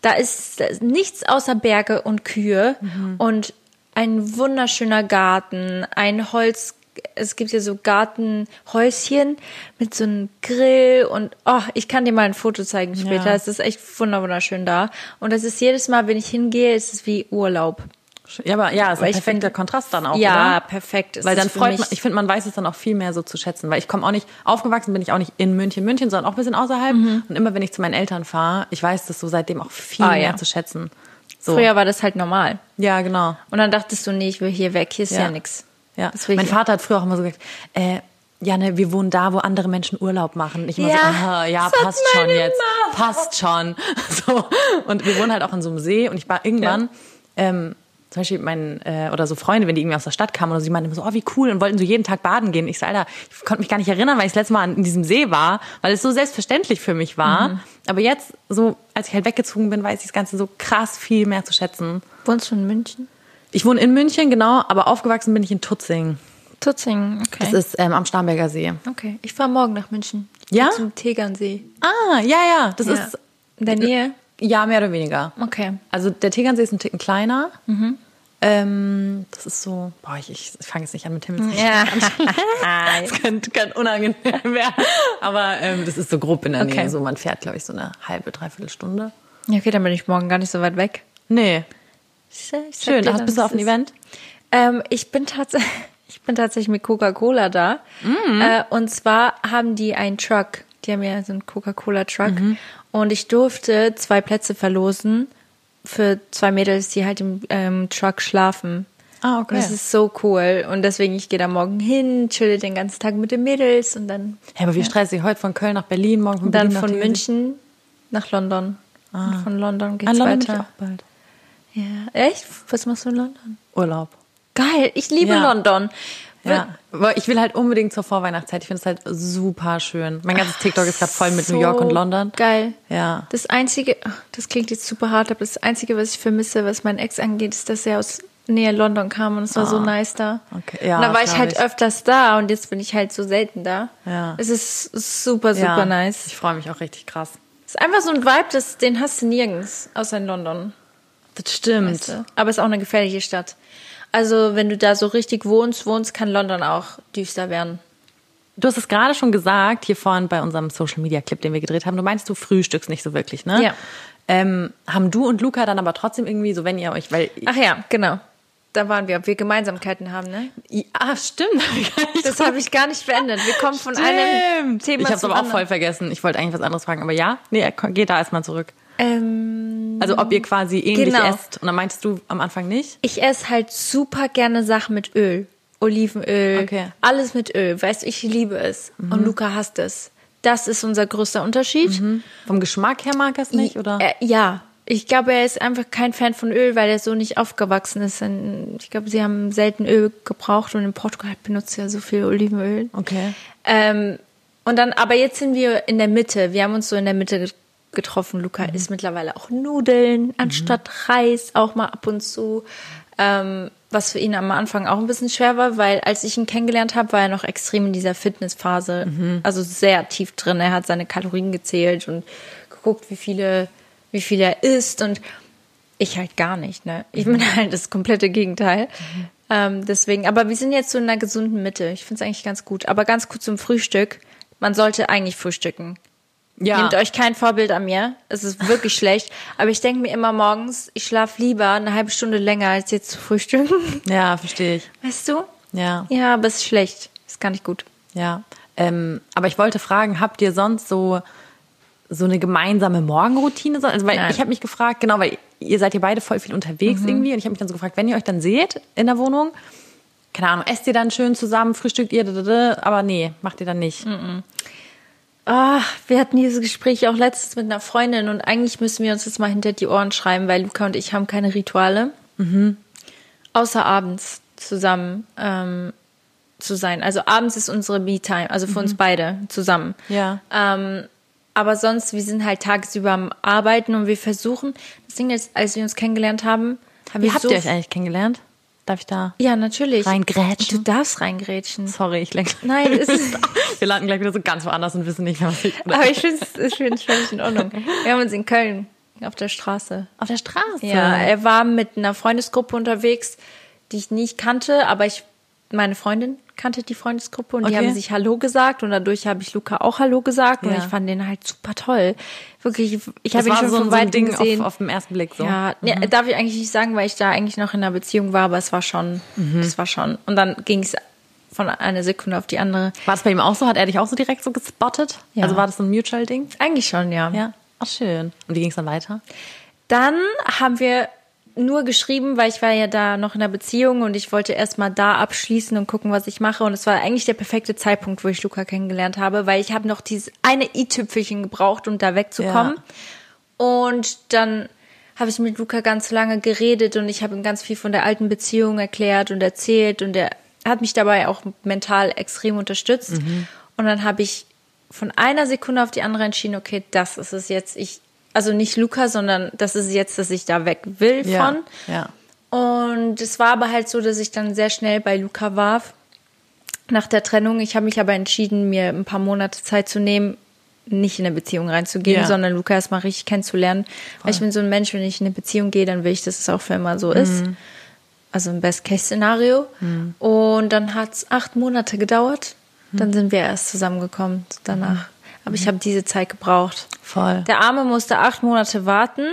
Da ist, da ist nichts außer Berge und Kühe Mhm. und ein wunderschöner Garten, ein Holz, es gibt ja so Gartenhäuschen mit so einem Grill und oh, ich kann dir mal ein Foto zeigen später. Ja. Es ist echt wunder- wunderschön da. Und das ist jedes Mal, wenn ich hingehe, ist es wie Urlaub. Ja, aber ja, ist ein perfekter find- Kontrast dann auch, ja, oder? perfekt. Weil dann freut mich- man, ich finde, man weiß es dann auch viel mehr so zu schätzen, weil ich komme auch nicht, aufgewachsen bin ich auch nicht in München, München, sondern auch ein bisschen außerhalb. Und immer wenn ich zu meinen Eltern fahre, ich weiß das so seitdem auch viel Mhm. Ah, mehr ja. zu schätzen. So. Früher war das halt normal. Ja, genau. Und dann dachtest du, nee, ich will hier weg, hier ist ja, Ja. nix. Ja. Will Mein Vater hat früher auch immer so gesagt, äh, ja, ne, wir wohnen da, wo andere Menschen Urlaub machen. Ich immer Ja, so, ja, passt schon jetzt, Mama. passt schon. So. Und wir wohnen halt auch an so einem See und ich war irgendwann, ähm, zum Beispiel mein, äh, oder so Freunde, wenn die irgendwie aus der Stadt kamen oder so, die meinten immer so, oh, wie cool, und wollten so jeden Tag baden gehen. Ich so, Alter, ich konnte mich gar nicht erinnern, weil ich das letzte Mal in diesem See war, weil es so selbstverständlich für mich war. Mhm. Aber jetzt, so, als ich halt weggezogen bin, weiß ich das Ganze so krass viel mehr zu schätzen. Wohnst du in München? Ich wohne in München, genau, aber aufgewachsen bin ich in Tutzing. Tutzingen, okay. Das ist ähm, am Starnberger See. okay, ich fahre morgen nach München. Ja? Zum Tegernsee. Ah, ja, ja, das Ja. ist In der Nähe? ja mehr oder weniger. Okay. Also der Tegernsee ist ein Ticken kleiner. Mhm. Ähm, das ist so, boah, ich, ich, fange jetzt nicht an mit Himmels. Ja. Das könnte, könnte unangenehm werden. Aber ähm, das ist so grob in der Okay. Nähe. So, man fährt, glaube ich, so eine halbe, dreiviertel Stunde. ja, okay, dann bin ich morgen gar nicht so weit weg. Nee, schön. dann, bist du auf ist. Event? Ähm, ich bin tatsächlich, ich bin tatsächlich mit Coca-Cola da. Mhm. Äh, und zwar haben die einen Truck. Die haben ja so einen Coca-Cola-Truck. Mhm. Und ich durfte zwei Plätze verlosen für zwei Mädels, die halt im ähm, Truck schlafen. Ah, Und das ist so cool. Und deswegen, ich gehe da morgen hin, chill den ganzen Tag mit den Mädels und dann, Ja, aber wie stressig. Heute von Köln nach Berlin, morgen von dann Berlin nach von. München nach London. Und von London Ah, geht's London bin ich weiter. auch bald. Ja, echt? Was machst du in London? Urlaub. Geil, ich liebe Ja. London. Ja, aber ich will halt unbedingt zur Vorweihnachtszeit. Ich finde es halt super schön. Mein ganzes TikTok ist gerade voll mit New York und London. Geil. Ja. Das Einzige, ach, das klingt jetzt super hart, aber das Einzige, was ich vermisse, was mein Ex angeht, ist, dass er aus Nähe London kam und es war so nice da. Okay, ja, und dann war ich halt ich. öfters da und jetzt bin ich halt so selten da. Ja. Es ist super, super ja. nice. Ich freue mich auch richtig krass. Es ist einfach so ein Vibe, das, den hast du nirgends, außer in London. Das stimmt. Weißt du? Aber es ist auch eine gefährliche Stadt. Also, wenn du da so richtig wohnst, wohnst, kann London auch düster werden. Du hast es gerade schon gesagt, hier vorhin bei unserem Social Media Clip, den wir gedreht haben. Du meinst, du frühstückst nicht so wirklich, ne? Ja. Ähm, haben du und Luca dann aber trotzdem irgendwie, so wenn ihr euch, weil. Ach ja, genau. Da waren wir, ob wir Gemeinsamkeiten haben, ne? ah, stimmt. Das habe ich gar nicht beendet. Wir kommen von einem Stimmt. Thema Ich habe es aber auch anderen. voll vergessen. Ich wollte eigentlich was anderes fragen, aber ja? Nee, geh da erstmal zurück. Ähm, Also ob ihr quasi ähnlich Genau. esst. Und dann meintest du am Anfang nicht? ich esse halt super gerne Sachen mit Öl. Olivenöl, Okay. Mhm. alles mit Öl. Weißt du, ich liebe es. Und Luca hasst es. Das ist unser größter Unterschied. Vom Geschmack her mag er es nicht, oder? Äh, ja. Ich glaube, er ist einfach kein Fan von Öl, weil er so nicht aufgewachsen ist. Ich glaube, sie haben selten Öl gebraucht und in Portugal benutzt er so viel Olivenöl. Okay. Ähm, und dann, aber jetzt sind wir in der Mitte. Wir haben uns so in der Mitte getroffen. Luca Mhm. isst mittlerweile auch Nudeln anstatt Reis, auch mal ab und zu. Ähm, was für ihn am Anfang auch ein bisschen schwer war, weil als ich ihn kennengelernt habe, war er noch extrem in dieser Fitnessphase. Mhm. Also sehr tief drin. Er hat seine Kalorien gezählt und geguckt, wie viele, wie viel er isst und ich halt gar nicht, ne? Ich Mhm. bin halt das komplette Gegenteil. Ähm, deswegen, aber wir sind jetzt so in einer gesunden Mitte. Ich finde es eigentlich ganz gut. Aber ganz kurz zum Frühstück. Man sollte eigentlich frühstücken. Ja. Nehmt euch kein Vorbild an mir. Es ist wirklich schlecht. Aber ich denke mir immer morgens, ich schlafe lieber eine halbe Stunde länger, als jetzt zu frühstücken. Ja, verstehe ich. Weißt du? Ja. Ja, aber es ist schlecht. Ist gar nicht gut. Ja. Ähm, aber ich wollte fragen, habt ihr sonst so so eine gemeinsame Morgenroutine? So- Also, weil Nein. ich habe mich gefragt, genau, weil ihr seid ja beide voll viel unterwegs irgendwie und ich habe mich dann so gefragt, wenn ihr euch dann seht in der Wohnung, keine Ahnung, esst ihr dann schön zusammen, frühstückt ihr, aber nee, macht ihr dann nicht. Ah, wir hatten dieses Gespräch auch letztens mit einer Freundin und eigentlich müssen wir uns das mal hinter die Ohren schreiben, weil Luca und ich haben keine Rituale. Außer abends zusammen ähm, zu sein. Also abends ist unsere Me-Time, also für uns beide zusammen. Ja. Ähm, aber sonst, wir sind halt tagsüber am Arbeiten und wir versuchen, das Ding ist, als wir uns kennengelernt haben, haben Wie wir habt so ihr euch eigentlich kennengelernt? Darf ich da? Ja, natürlich. Reingrätschen? Du darfst reingrätschen. Sorry, ich lenke. Nein, es ist- wir landen gleich wieder so ganz woanders und wissen nicht mehr, was ich. Aber ich finde es völlig in Ordnung. Wir haben uns in Köln auf der Straße. Auf der Straße. Ja, er war mit einer Freundesgruppe unterwegs, die ich nicht kannte, aber ich, meine Freundin kannte die Freundesgruppe und die Okay. haben sich Hallo gesagt und dadurch habe ich Luca auch Hallo gesagt und Ja. ich fand den halt super toll, Wirklich, ich Das habe ihn schon so, von so ein weitem Ding gesehen. auf, auf den ersten Blick so. Ja, ja, darf ich eigentlich nicht sagen, weil ich da eigentlich noch in einer Beziehung war, aber es war schon, es war schon. Und dann ging es von einer Sekunde auf die andere. War das bei ihm auch so? Hat er dich auch so direkt so gespottet? Ja. Also war das so ein Mutual-Ding? Eigentlich schon, ja. Ja. Ach, schön. Und wie ging es dann weiter? Dann haben wir nur geschrieben, weil ich war ja da noch in einer Beziehung und ich wollte erst mal da abschließen und gucken, was ich mache. Und es war eigentlich der perfekte Zeitpunkt, wo ich Luca kennengelernt habe, weil ich habe noch dieses eine i-Tüpfelchen gebraucht, um da wegzukommen. Und dann habe ich mit Luca ganz lange geredet und ich habe ihm ganz viel von der alten Beziehung erklärt und erzählt und er hat mich dabei auch mental extrem unterstützt. Und dann habe ich von einer Sekunde auf die andere entschieden, okay, das ist es jetzt. Ich, also nicht Luca, sondern das ist jetzt, dass ich da weg will von. Ja. Und es war aber halt so, dass ich dann sehr schnell bei Luca war nach der Trennung. Ich habe mich aber entschieden, mir ein paar Monate Zeit zu nehmen, nicht in eine Beziehung reinzugehen, Ja. sondern Luca erstmal richtig kennenzulernen. Weil ich bin so ein Mensch, wenn ich in eine Beziehung gehe, dann will ich, dass es auch für immer so ist. Also ein Best-Case-Szenario. Und dann hat es acht Monate gedauert. Dann sind wir erst zusammengekommen danach. Aber ich habe diese Zeit gebraucht. Voll. Der Arme musste acht Monate warten,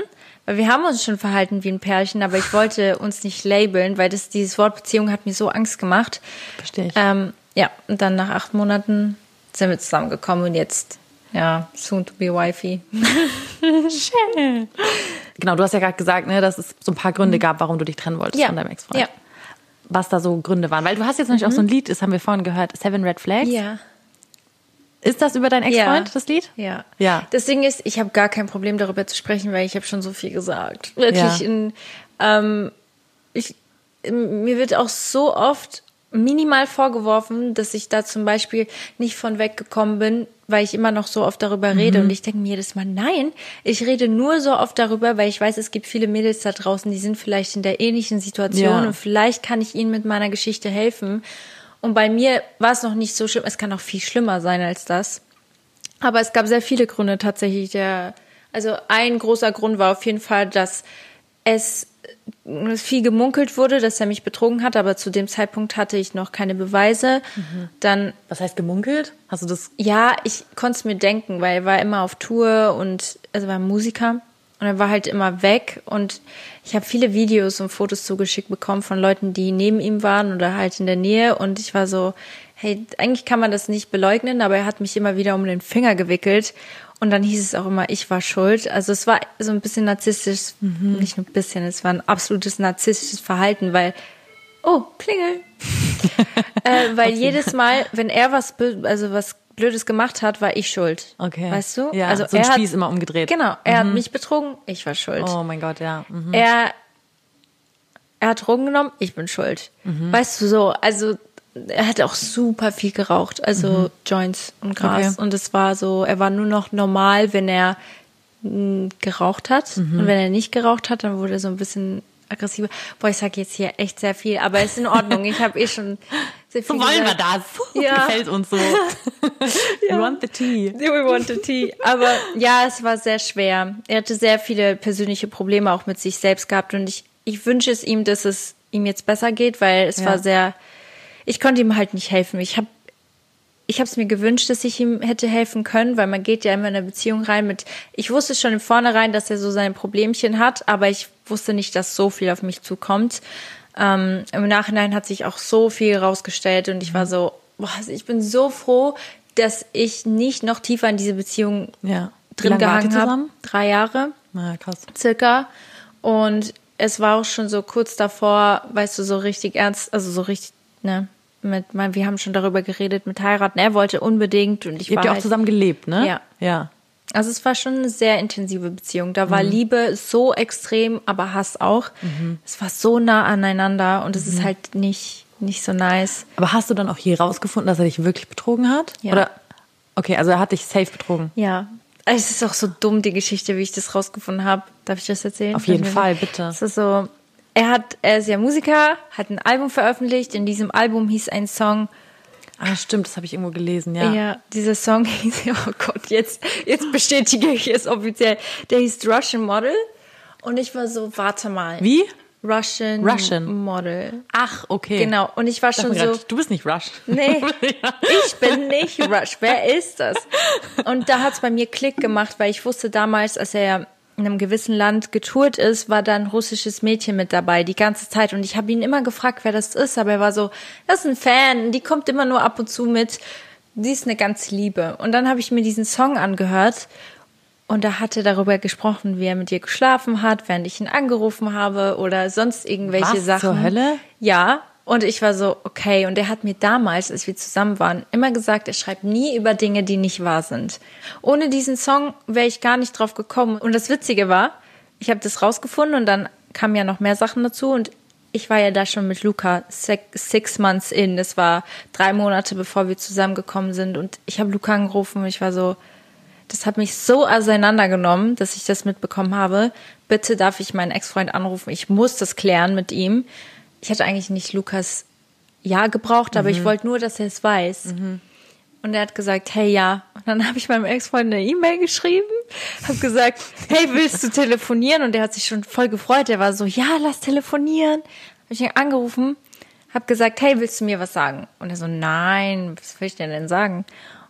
weil wir haben uns schon verhalten wie ein Pärchen, aber ich wollte uns nicht labeln, weil das dieses Wort Beziehung hat mir so Angst gemacht. Verstehe ich. Ähm, ja, und dann nach acht Monaten sind wir zusammengekommen und jetzt, ja, soon to be wifey. Genau, du hast ja gerade gesagt, ne, dass es so ein paar Gründe gab, warum du dich trennen wolltest von deinem Ex-Freund. Ja. Was da so Gründe waren. Weil du hast jetzt nämlich auch so ein Lied, das haben wir vorhin gehört, Seven Red Flags. Ja. Ist das über deinen Ex-Freund, Ja. das Lied? Ja. Ja. Das Ding ist, ich habe gar kein Problem darüber zu sprechen, weil ich habe schon so viel gesagt. Wirklich Ja. in, ähm, ich, mir wird auch so oft minimal vorgeworfen, dass ich da zum Beispiel nicht von weggekommen bin, weil ich immer noch so oft darüber rede. Und ich denke mir jedes Mal, nein, ich rede nur so oft darüber, weil ich weiß, es gibt viele Mädels da draußen, die sind vielleicht in der ähnlichen Situation Ja. und vielleicht kann ich ihnen mit meiner Geschichte helfen. Und bei mir war es noch nicht so schlimm. Es kann auch viel schlimmer sein als das. Aber es gab sehr viele Gründe tatsächlich. Der, also ein großer Grund war auf jeden Fall, dass es äh, viel gemunkelt wurde, dass er mich betrogen hat, aber zu dem Zeitpunkt hatte ich noch keine Beweise. Dann, Was heißt gemunkelt? Hast du das? ja, ich konnte es mir denken, weil er war immer auf Tour und also war Musiker und er war halt immer weg und ich habe viele Videos und Fotos zugeschickt bekommen von Leuten, die neben ihm waren oder halt in der Nähe und ich war so, hey, eigentlich kann man das nicht beleugnen, aber er hat mich immer wieder um den Finger gewickelt und dann hieß es auch immer, ich war schuld. Also es war so ein bisschen narzisstisch, nicht nur ein bisschen, es war ein absolutes narzisstisches Verhalten, weil, oh, Klingel. äh, weil jedes Mal, wenn er was, also was Blödes gemacht hat, war ich schuld. Okay. Weißt du? Ja, also so ein er Spieß hat, immer umgedreht. Genau, er hat mich betrogen, ich war schuld. Oh mein Gott, ja. Mhm. Er, er hat Drogen genommen, ich bin schuld. Weißt du so, also er hat auch super viel geraucht, also Joints und Gras. Okay. Und es war so, er war nur noch normal, wenn er mh, geraucht hat. Und wenn er nicht geraucht hat, dann wurde er so ein bisschen aggressiver. Boah, ich sage jetzt hier echt sehr viel, aber ist in Ordnung. Ich habe eh schon sehr viel So wollen wir gesagt. das. Ja. Gefällt uns so. We want the tea. We want the tea. Aber ja, es war sehr schwer. Er hatte sehr viele persönliche Probleme auch mit sich selbst gehabt und ich, ich wünsche es ihm, dass es ihm jetzt besser geht, weil es Ja. war sehr, ich konnte ihm halt nicht helfen. Ich habe ich habe es mir gewünscht, dass ich ihm hätte helfen können, weil man geht ja immer in eine Beziehung rein mit, ich wusste schon im Vornherein, dass er so seine Problemchen hat, aber ich wusste nicht, dass so viel auf mich zukommt. Ähm, Im Nachhinein hat sich auch so viel rausgestellt und ich war so, boah, also ich bin so froh, dass ich nicht noch tiefer in diese Beziehung Ja. Drin gehangen habe. Drei Jahre Na, krass. circa. Und es war auch schon so kurz davor, weißt du, so richtig ernst, also so richtig, ne, mit, mein, wir haben schon darüber geredet mit heiraten. Er wollte unbedingt und ich Ihr war habt ja auch halt, zusammen gelebt, ne? Ja. Ja. Also es war schon eine sehr intensive Beziehung. Da Mhm. war Liebe so extrem, aber Hass auch. Mhm. Es war so nah aneinander und es ist halt nicht nicht so nice. Aber hast du dann auch hier rausgefunden, dass er dich wirklich betrogen hat? Ja. Oder? Okay, also er hat dich safe betrogen. Ja. Es ist auch so dumm, die Geschichte, wie ich das rausgefunden habe. Darf ich das erzählen? Auf jeden Fall, bitte. Es ist so, er hat, er ist ja Musiker, hat ein Album veröffentlicht. In diesem Album hieß ein Song, Ah, stimmt, das habe ich irgendwo gelesen, ja. ja, dieser Song hieß, oh Gott, jetzt, jetzt bestätige ich es offiziell. Der hieß Russian Model. Und ich war so, warte mal. Wie? Russian, Russian. Model. Ach, okay. Genau. Und ich war schon so. grad, du bist nicht Rush. Nee, ich bin nicht Rush. Wer ist das? Und da hat's bei mir Klick gemacht, weil ich wusste damals, als er in einem gewissen Land getourt ist, war da ein russisches Mädchen mit dabei die ganze Zeit. Und ich habe ihn immer gefragt, wer das ist, aber er war so, das ist ein Fan, die kommt immer nur ab und zu mit. Die ist eine ganz Liebe. Und dann habe ich mir diesen Song angehört und da hat er darüber gesprochen, wie er mit ihr geschlafen hat, während ich ihn angerufen habe oder sonst irgendwelche Was Sachen. zur Hölle? Ja. Und ich war so, okay. Und er hat mir damals, als wir zusammen waren, immer gesagt, er schreibt nie über Dinge, die nicht wahr sind. Ohne diesen Song wäre ich gar nicht drauf gekommen. Und das Witzige war, ich habe das rausgefunden und dann kamen ja noch mehr Sachen dazu und ich war ja da schon mit Luca six, months in. Das war drei Monate, bevor wir zusammengekommen sind. Und ich habe Luca angerufen und ich war so, das hat mich so auseinandergenommen, dass ich das mitbekommen habe. Bitte darf ich meinen Ex-Freund anrufen. Ich muss das klären mit ihm. Ich hatte eigentlich nicht Lukas Ja gebraucht, aber ich wollte nur, dass er es weiß. Und er hat gesagt, hey ja. Und dann habe ich meinem Ex-Freund eine E-Mail geschrieben, habe gesagt, hey, willst du telefonieren? Und er hat sich schon voll gefreut. Er war so, ja, lass telefonieren. Habe ich ihn angerufen, habe gesagt, hey, willst du mir was sagen? Und er so, nein, was will ich dir denn sagen?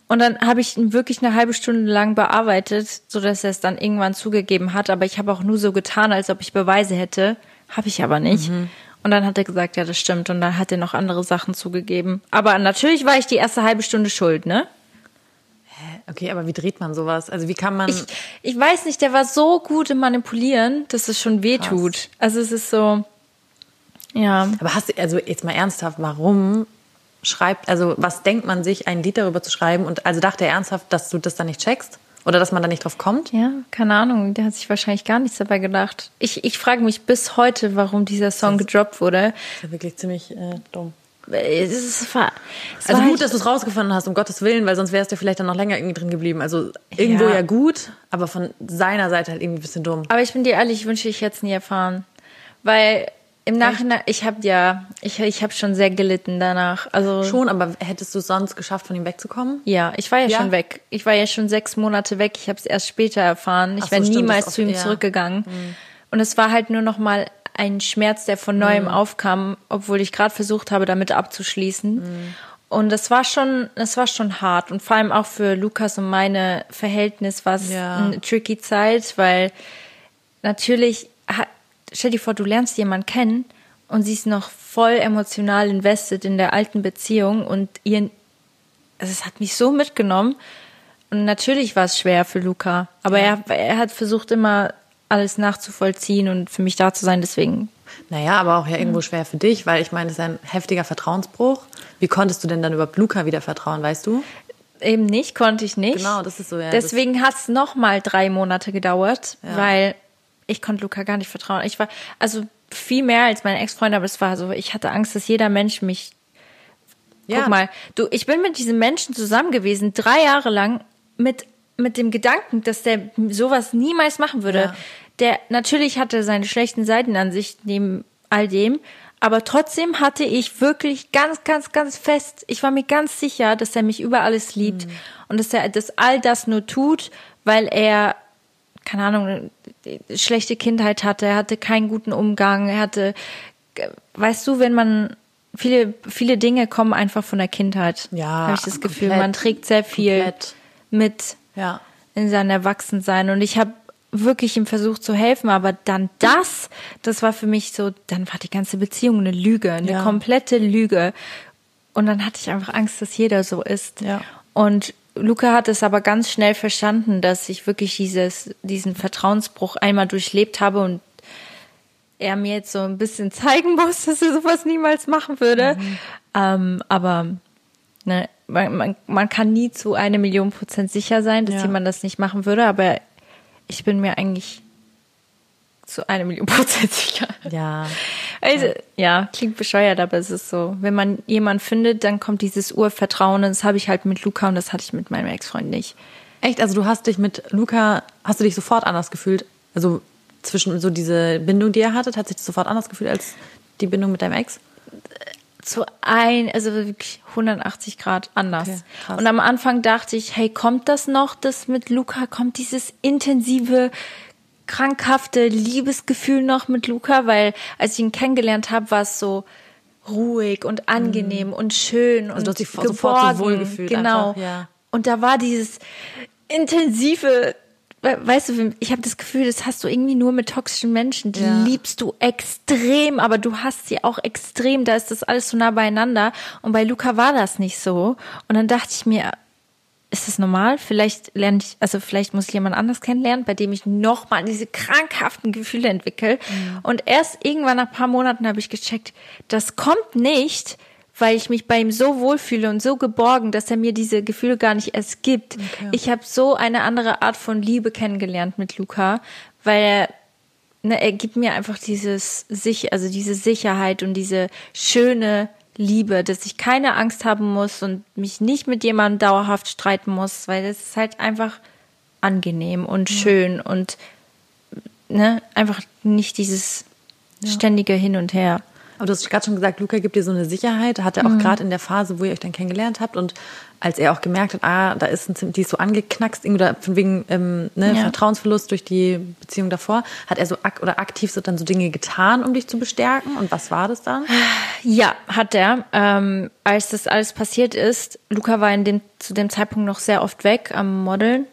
Und dann habe ich ihn wirklich eine halbe Stunde lang bearbeitet, so dass er es dann irgendwann zugegeben hat. Aber ich habe auch nur so getan, als ob ich Beweise hätte. Habe ich aber nicht. Und dann hat er gesagt, ja, das stimmt. Und dann hat er noch andere Sachen zugegeben. Aber natürlich war ich die erste halbe Stunde schuld, ne? Okay, aber wie dreht man sowas? Also wie kann man. Ich, ich weiß nicht, der war so gut im Manipulieren, dass es schon weh tut. Also es ist so, ja. aber hast du, also jetzt mal ernsthaft, warum schreibt, also was denkt man sich, ein Lied darüber zu schreiben? Und also dachte er ernsthaft, dass du das dann nicht checkst? Oder dass man da nicht drauf kommt? Ja, keine Ahnung, der hat sich wahrscheinlich gar nichts dabei gedacht. Ich, ich frage mich bis heute, warum dieser Song gedroppt wurde. Das ist ja wirklich ziemlich äh, dumm. Es ist, war, es Also gut, halt- dass du es rausgefunden hast, um Gottes Willen, weil sonst wärst du vielleicht dann noch länger irgendwie drin geblieben. Also irgendwo Ja. ja, gut, aber von seiner Seite halt irgendwie ein bisschen dumm. Aber ich bin dir ehrlich, ich wünsche, ich hätte es nie erfahren. Weil im Nachhinein, ich habe ja, ich, ich habe schon sehr gelitten danach. Also Schon, aber hättest du sonst geschafft, von ihm wegzukommen? Ja, ich war ja, Ja? schon weg. Ich war ja schon sechs Monate weg. Ich habe es erst später erfahren. Ich so, wäre niemals zu ihm ja. zurückgegangen. Und es war halt nur noch mal ein Schmerz, der von neuem Mhm. aufkam, obwohl ich gerade versucht habe, damit abzuschließen. Mhm. Und das war schon, das war schon hart. Und vor allem auch für Lukas und meine Verhältnis war es Ja. eine tricky Zeit, weil natürlich, stell dir vor, du lernst jemanden kennen und sie ist noch voll emotional invested in der alten Beziehung und ihr, also es hat mich so mitgenommen. Und natürlich war es schwer für Luca, aber er, er hat versucht immer alles nachzuvollziehen und für mich da zu sein, deswegen. Naja, aber auch ja irgendwo schwer für dich, weil ich meine, das ist ein heftiger Vertrauensbruch. Wie konntest du denn dann überhaupt Luca wieder vertrauen, weißt du? Eben nicht, konnte ich nicht. Genau, das ist so, ja. Deswegen hat es nochmal drei Monate gedauert, Ja. weil ich konnte Luca gar nicht vertrauen. Ich war, also viel mehr als meine Ex-Freunde, aber es war so, ich hatte Angst, dass jeder Mensch mich. Ja. Guck mal, du, ich bin mit diesem Menschen zusammen gewesen, drei Jahre lang, mit, mit dem Gedanken, dass der sowas niemals machen würde. Ja. Der, natürlich hatte seine schlechten Seiten an sich neben all dem, aber trotzdem hatte ich wirklich ganz, ganz, ganz fest, ich war mir ganz sicher, dass er mich über alles liebt Mhm. und dass er das all das nur tut, weil er, keine Ahnung, schlechte Kindheit hatte, er hatte keinen guten Umgang, er hatte, weißt du, wenn man, viele, viele Dinge kommen einfach von der Kindheit. Ja, Habe ich das Gefühl, komplett. man trägt sehr viel Komplett. mit Ja. in seinem Erwachsensein und ich habe wirklich ihm versucht zu helfen, aber dann das, das war für mich so, dann war die ganze Beziehung eine Lüge, eine Ja. komplette Lüge. Und dann hatte ich einfach Angst, dass jeder so ist. Ja. Und Luca hat es aber ganz schnell verstanden, dass ich wirklich dieses, diesen Vertrauensbruch einmal durchlebt habe und er mir jetzt so ein bisschen zeigen muss, dass er sowas niemals machen würde. Ähm, aber ne, man, man, man kann nie zu eine Million Prozent sicher sein, dass Ja. jemand das nicht machen würde, aber ich bin mir eigentlich zu eine Million Prozent sicher. Ja. Also, ja, klingt bescheuert, aber es ist so. Wenn man jemanden findet, dann kommt dieses Urvertrauen das habe ich halt mit Luca und das hatte ich mit meinem Ex-Freund nicht. Echt? Also du hast dich mit Luca, hast du dich sofort anders gefühlt? Also zwischen so diese Bindung, die ihr hattet, hat sich das sofort anders gefühlt als die Bindung mit deinem Ex? zu ein, also wirklich 180 Grad anders. Okay, und am Anfang dachte ich, hey, kommt das noch, das mit Luca, kommt dieses intensive krankhafte Liebesgefühl noch mit Luca, weil als ich ihn kennengelernt habe, war es so ruhig und angenehm und schön und du hast geborgen. sofort so wohlgefühlt Genau. einfach, ja. Und da war dieses intensive, we- weißt du, ich habe das Gefühl, das hast du irgendwie nur mit toxischen Menschen. Die Ja. liebst du extrem, aber du hast sie auch extrem. Da ist das alles so nah beieinander. Und bei Luca war das nicht so. Und dann dachte ich mir, ist das normal? Vielleicht lerne ich, also vielleicht muss ich jemand anders kennenlernen, bei dem ich nochmal diese krankhaften Gefühle entwickle. Und erst irgendwann nach ein paar Monaten habe ich gecheckt, das kommt nicht, weil ich mich bei ihm so wohlfühle und so geborgen, dass er mir diese Gefühle gar nicht erst gibt. Ich habe so eine andere Art von Liebe kennengelernt mit Luca, weil er ne, er gibt mir einfach dieses sich, also diese Sicherheit und diese schöne Liebe, dass ich keine Angst haben muss und mich nicht mit jemandem dauerhaft streiten muss, weil es ist halt einfach angenehm und schön und ne, einfach nicht dieses ständige Hin und Her. Aber du hast gerade schon gesagt, Luca gibt dir so eine Sicherheit. Hat er Mhm. auch gerade in der Phase, wo ihr euch dann kennengelernt habt und als er auch gemerkt hat, ah, da ist ein, die ist so angeknackst, irgendwie da von wegen ähm, ne, Ja. Vertrauensverlust durch die Beziehung davor, hat er so ak oder aktiv so dann so Dinge getan, um dich zu bestärken? Und was war das dann? Ja, hat er. Ähm, als das alles passiert ist, Luca war in dem, zu dem Zeitpunkt noch sehr oft weg am Modeln.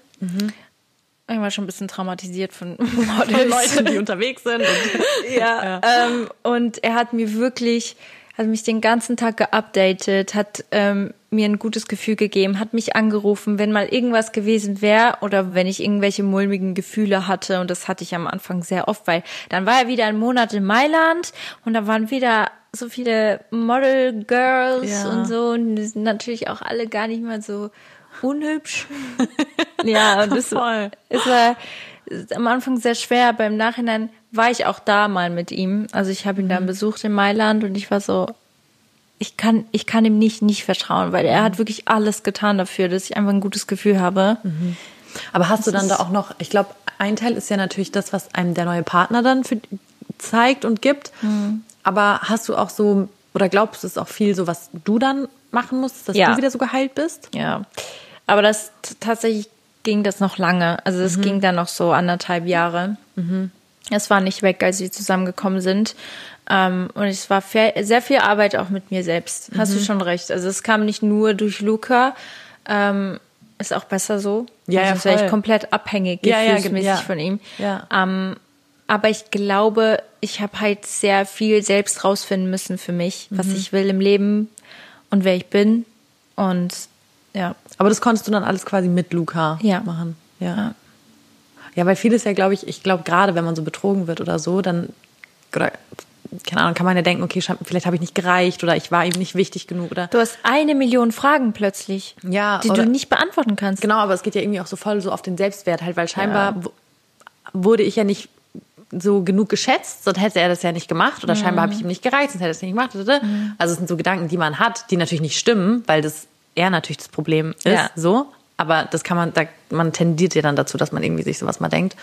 Ich war schon ein bisschen traumatisiert von Models. die unterwegs sind. Und ja, Ähm, und er hat mir wirklich, hat mich den ganzen Tag geupdatet, hat ähm, mir ein gutes Gefühl gegeben, hat mich angerufen, wenn mal irgendwas gewesen wäre oder wenn ich irgendwelche mulmigen Gefühle hatte. Und das hatte ich am Anfang sehr oft, weil dann war er wieder einen Monat in Mailand und da waren wieder so viele Model Girls Ja. und so und die sind natürlich auch alle gar nicht mal so unhübsch. ja, und das, Voll. es war ist am Anfang sehr schwer, aber im Nachhinein war ich auch da mal mit ihm. Also ich habe ihn Mhm. dann besucht in Mailand und ich war so, ich kann, ich kann ihm nicht, nicht vertrauen, weil er Mhm. hat wirklich alles getan dafür, dass ich einfach ein gutes Gefühl habe. Aber hast du dann da auch noch, ich glaube, ein Teil ist ja natürlich das, was einem der neue Partner dann für, zeigt und gibt. Mhm. Aber hast du auch so, oder glaubst du, es ist auch viel so, was du dann machen musst, dass Ja. du wieder so geheilt bist? Ja. Aber das tatsächlich ging das noch lange. Also Mhm. es ging dann noch so anderthalb Jahre. Es war nicht weg, als wir zusammengekommen sind. Ähm, und es war sehr viel Arbeit auch mit mir selbst. Hast Mhm. du schon recht. Also es kam nicht nur durch Luca. Ähm, ist auch besser so. Ja, ja, Sonst wäre voll. ich komplett abhängig Ja, ja, gefühlsmäßig ja. von ihm. Ja. Ähm, aber ich glaube, ich habe halt sehr viel selbst rausfinden müssen für mich, was Mhm. ich will im Leben und wer ich bin. Und ja, Aber das konntest du dann alles quasi mit Luca Ja. machen. Ja. Ja. Ja, weil vieles ja, glaube ich, ich glaube, gerade wenn man so betrogen wird oder so, dann, oder, keine Ahnung, kann man ja denken, okay, vielleicht habe ich nicht gereicht oder ich war ihm nicht wichtig genug oder. Du hast eine Million Fragen plötzlich, Ja, die oder- du nicht beantworten kannst. Genau, aber es geht ja irgendwie auch so voll so auf den Selbstwert halt, weil scheinbar w- wurde ich ja nicht so genug geschätzt, sonst hätte er das ja nicht gemacht oder scheinbar habe ich ihm nicht gereicht, sonst hätte er es nicht gemacht. Also es sind so Gedanken, die man hat, die natürlich nicht stimmen, weil das er natürlich das Problem ist, Ja. so. Aber das kann man, da, man tendiert ja dann dazu, dass man irgendwie sich sowas mal denkt.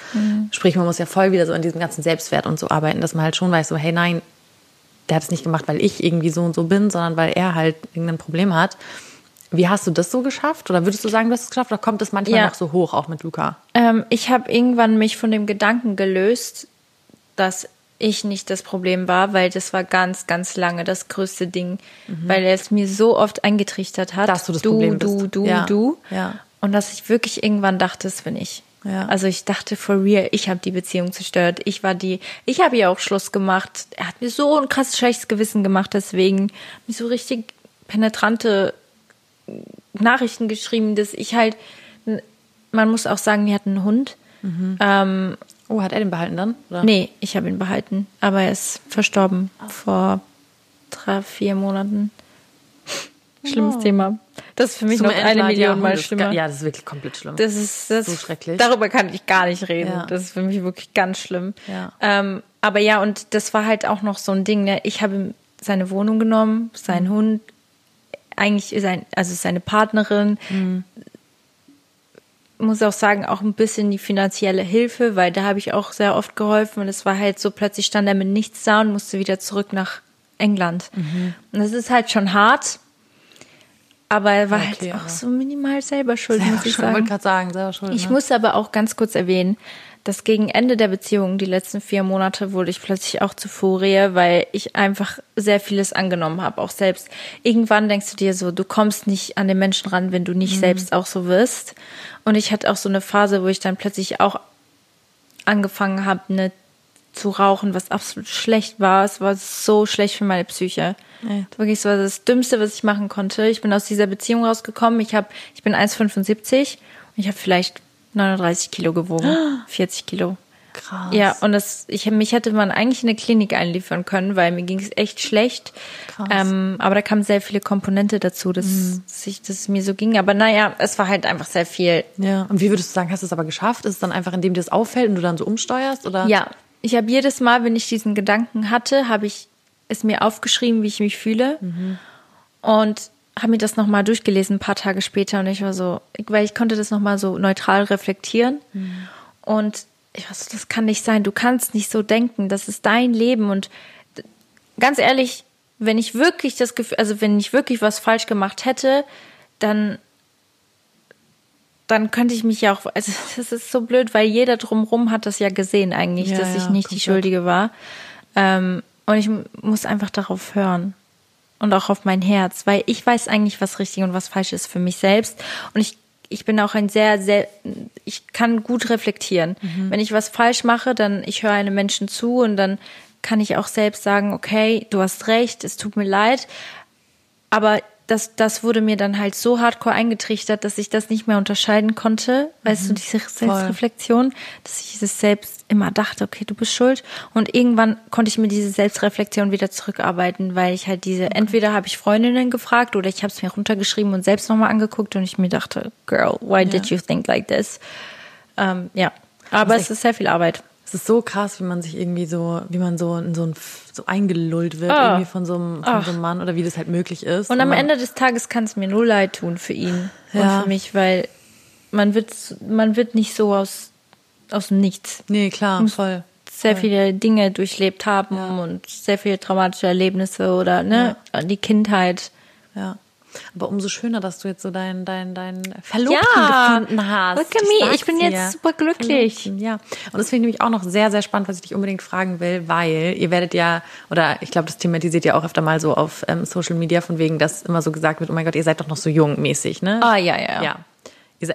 Sprich, man muss ja voll wieder so an diesem ganzen Selbstwert und so arbeiten, dass man halt schon weiß, so, hey, nein, der hat es nicht gemacht, weil ich irgendwie so und so bin, sondern weil er halt irgendein Problem hat. Wie hast du das so geschafft? Oder würdest du sagen, du hast es geschafft? Oder kommt es manchmal Ja. noch so hoch, auch mit Luca? Ähm, ich habe irgendwann mich von dem Gedanken gelöst, dass ich nicht das Problem war, weil das war ganz, ganz lange das größte Ding, weil er es mir so oft eingetrichtert hat. Mhm. Dass du das du, Problem du, bist. du, Ja. du. Ja. Und dass ich wirklich irgendwann dachte, es bin ich. Ja. Also ich dachte for real, ich habe die Beziehung zerstört. Ich war die, ich habe ja auch Schluss gemacht. Er hat mir so ein krasses schlechtes Gewissen gemacht, deswegen mir so richtig penetrante Nachrichten geschrieben, dass ich halt, man muss auch sagen, wir hatten einen Hund. Ähm, Oh, hat er den behalten dann? Oder? nee, ich habe ihn behalten, aber er ist verstorben vor drei, vier Monaten. Schlimmes Thema. Das ist für mich Tut noch mir eine Million Mal schlimmer. Ja, das ist wirklich komplett schlimm. Das ist das, So schrecklich. Darüber kann ich gar nicht reden. Ja. Das ist für mich wirklich ganz schlimm. Ja. Ähm, aber ja, und das war halt auch noch so ein Ding. Ne? Ich habe ihm seine Wohnung genommen, seinen Mhm. Hund, eigentlich sein, also seine Partnerin. Mhm. Muss auch sagen, auch ein bisschen die finanzielle Hilfe, weil da habe ich auch sehr oft geholfen. Und es war halt so, plötzlich stand er mit nichts da und musste wieder zurück nach England. Mhm. Und das ist halt schon hart. Aber er war Okay, halt auch so minimal selber schuld, Selber muss ich schuld, wollte sagen. gerade sagen, selber schuld. Ich ne? muss aber auch ganz kurz erwähnen, das gegen Ende der Beziehung, die letzten vier Monate, wurde ich plötzlich auch zu Furie, weil ich einfach sehr vieles angenommen habe, auch selbst. Irgendwann denkst du dir so, du kommst nicht an den Menschen ran, wenn du nicht mhm. selbst auch so wirst. Und ich hatte auch so eine Phase, wo ich dann plötzlich auch angefangen habe, eine zu rauchen, was absolut schlecht war. Es war so schlecht für meine Psyche. Ja. Wirklich, es war das Dümmste, was ich machen konnte. Ich bin aus dieser Beziehung rausgekommen. Ich habe, ich bin 1,75 und ich habe vielleicht 39 Kilo gewogen, 40 Kilo. Krass. Ja, und das, ich, mich hätte man eigentlich in eine Klinik einliefern können, weil mir ging es echt schlecht. Krass. Ähm, aber da kamen sehr viele Komponente dazu, dass, mhm. dass, ich, dass es mir so ging. Aber naja, es war halt einfach sehr viel. Ja. Und wie würdest du sagen, hast du es aber geschafft? Ist es dann einfach, indem dir das auffällt und du dann so umsteuerst? Oder? Ja. Ich habe jedes Mal, wenn ich diesen Gedanken hatte, habe ich es mir aufgeschrieben, wie ich mich fühle. Mhm. Und habe mir das nochmal durchgelesen, ein paar Tage später. Und ich war so, weil ich konnte das nochmal so neutral reflektieren. Mhm. Und ich war so, das kann nicht sein. Du kannst nicht so denken. Das ist dein Leben. Und ganz ehrlich, wenn ich wirklich das Gefühl, also wenn ich wirklich was falsch gemacht hätte, dann dann könnte ich mich ja auch, also das ist so blöd, weil jeder drumherum hat das ja gesehen eigentlich, ja, dass ich nicht komplett. die Schuldige war. Ähm, und ich muss einfach darauf hören und auch auf mein Herz, weil ich weiß eigentlich, was richtig und was falsch ist für mich selbst. Und ich, ich bin auch ein sehr, sehr, ich kann gut reflektieren. Mhm. Wenn ich was falsch mache, dann ich höre einem Menschen zu und dann kann ich auch selbst sagen, okay, du hast recht, es tut mir leid. Aber das, das wurde mir dann halt so hardcore eingetrichtert, dass ich das nicht mehr unterscheiden konnte. Mhm. Weißt du, diese Selbstreflexion, dass ich es selbst immer dachte, okay, du bist schuld. Und irgendwann konnte ich mir diese Selbstreflexion wieder zurückarbeiten, weil ich halt diese, okay. entweder habe ich Freundinnen gefragt oder ich habe es mir runtergeschrieben und selbst nochmal angeguckt und ich mir dachte, girl, why ja. did you think like this? Ähm, ja, aber es ist sehr viel Arbeit. Es ist so krass, wie man sich irgendwie so, wie man so in so ein so eingelullt wird oh. irgendwie von so, einem, von so einem Mann oder wie das halt möglich ist. Und, und am Ende des Tages kann es mir nur leid tun für ihn ja. und für mich, weil man wird man wird nicht so aus aus dem Nichts. Nee, klar, voll. Sehr viele Dinge durchlebt haben ja. und sehr viele traumatische Erlebnisse oder ne, ja. die Kindheit. Ja. Aber umso schöner, dass du jetzt so dein, dein, dein Verlobten ja, gefunden hast. Look at me, ich bin jetzt dir. super glücklich. Ja. Und das finde ich nämlich auch noch sehr, sehr spannend, was ich dich unbedingt fragen will, weil ihr werdet ja, oder ich glaube, das thematisiert ja auch öfter mal so auf ähm, Social Media, von wegen, dass immer so gesagt wird, oh mein Gott, ihr seid doch noch so jung mäßig, ne? Ah, ja, ja. Ja.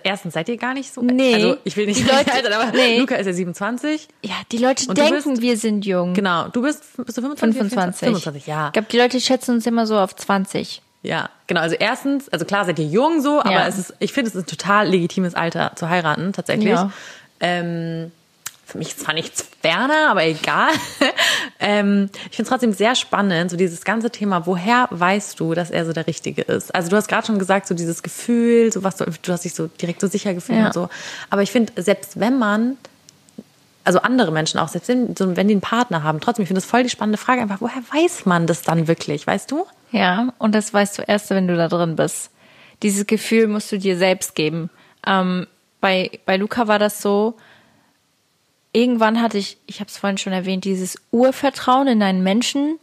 Erstens seid ihr gar nicht so. Nee. Also ich will nicht die Leute, altern, aber nee. Luca ist ja 27. Ja, die Leute denken, bist, wir sind jung. Genau. Du bist, bist du 25? 25. 25, ja. Ich glaube, die Leute schätzen uns immer so auf 20. Ja, genau. Also erstens, also klar seid ihr jung so, aber ja. es ist, ich finde, es ist ein total legitimes Alter zu heiraten, tatsächlich. Ja. Ähm, für mich ist zwar nichts ferner, aber egal. ähm, ich finde es trotzdem sehr spannend, so dieses ganze Thema, woher weißt du, dass er so der Richtige ist? Also du hast gerade schon gesagt, so dieses Gefühl, so was du, du hast dich so direkt so sicher gefühlt ja. und so. Aber ich finde, selbst wenn man also andere Menschen auch, selbst wenn, so, wenn die einen Partner haben, trotzdem, ich finde das voll die spannende Frage einfach, woher weiß man das dann wirklich, weißt du? Ja, und das weißt du erst, wenn du da drin bist. Dieses Gefühl musst du dir selbst geben. Ähm, bei, bei Luca war das so, irgendwann hatte ich, ich habe es vorhin schon erwähnt, dieses Urvertrauen in einen Menschen.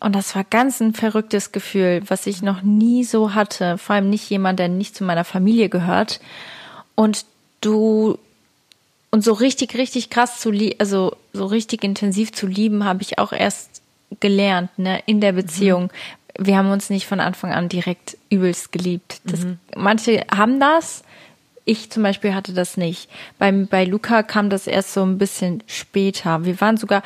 Und das war ganz ein verrücktes Gefühl, was ich noch nie so hatte. Vor allem nicht jemand, der nicht zu meiner Familie gehört. Und du und so richtig, richtig krass zu lieben, also so richtig intensiv zu lieben, habe ich auch erst gelernt, ne, in der Beziehung. Mhm. Wir haben uns nicht von Anfang an direkt übelst geliebt. Das, mhm. Manche haben das. Ich zum Beispiel hatte das nicht. Bei, bei Luca kam das erst so ein bisschen später. Wir waren sogar,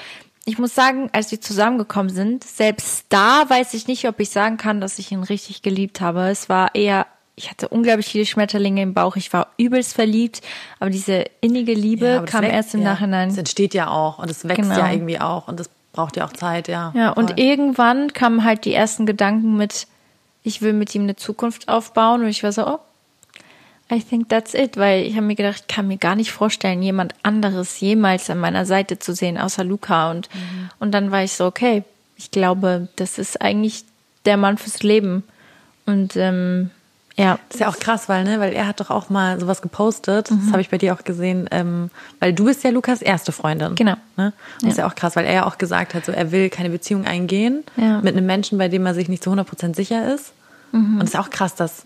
ich muss sagen, als wir zusammengekommen sind, selbst da weiß ich nicht, ob ich sagen kann, dass ich ihn richtig geliebt habe. Es war eher ich hatte unglaublich viele Schmetterlinge im Bauch. Ich war übelst verliebt, aber diese innige Liebe ja, kam wächst, erst im ja. Nachhinein. Es entsteht ja auch und es wächst genau. ja irgendwie auch und das braucht ja auch Zeit, ja. Ja, voll. und irgendwann kamen halt die ersten Gedanken mit, ich will mit ihm eine Zukunft aufbauen und ich war so, oh, I think that's it, weil ich habe mir gedacht, ich kann mir gar nicht vorstellen, jemand anderes jemals an meiner Seite zu sehen, außer Luca. Und, mhm. und dann war ich so, okay, ich glaube, das ist eigentlich der Mann fürs Leben. Und ähm, ja. Das ist ja auch krass, weil, ne, weil er hat doch auch mal sowas gepostet. Mhm. Das habe ich bei dir auch gesehen, ähm, weil du bist ja Lukas erste Freundin. Genau. Ne? Das ja. ist ja auch krass, weil er ja auch gesagt hat, so er will keine Beziehung eingehen ja. mit einem Menschen, bei dem er sich nicht zu 100% sicher ist. Mhm. Und es ist auch krass, dass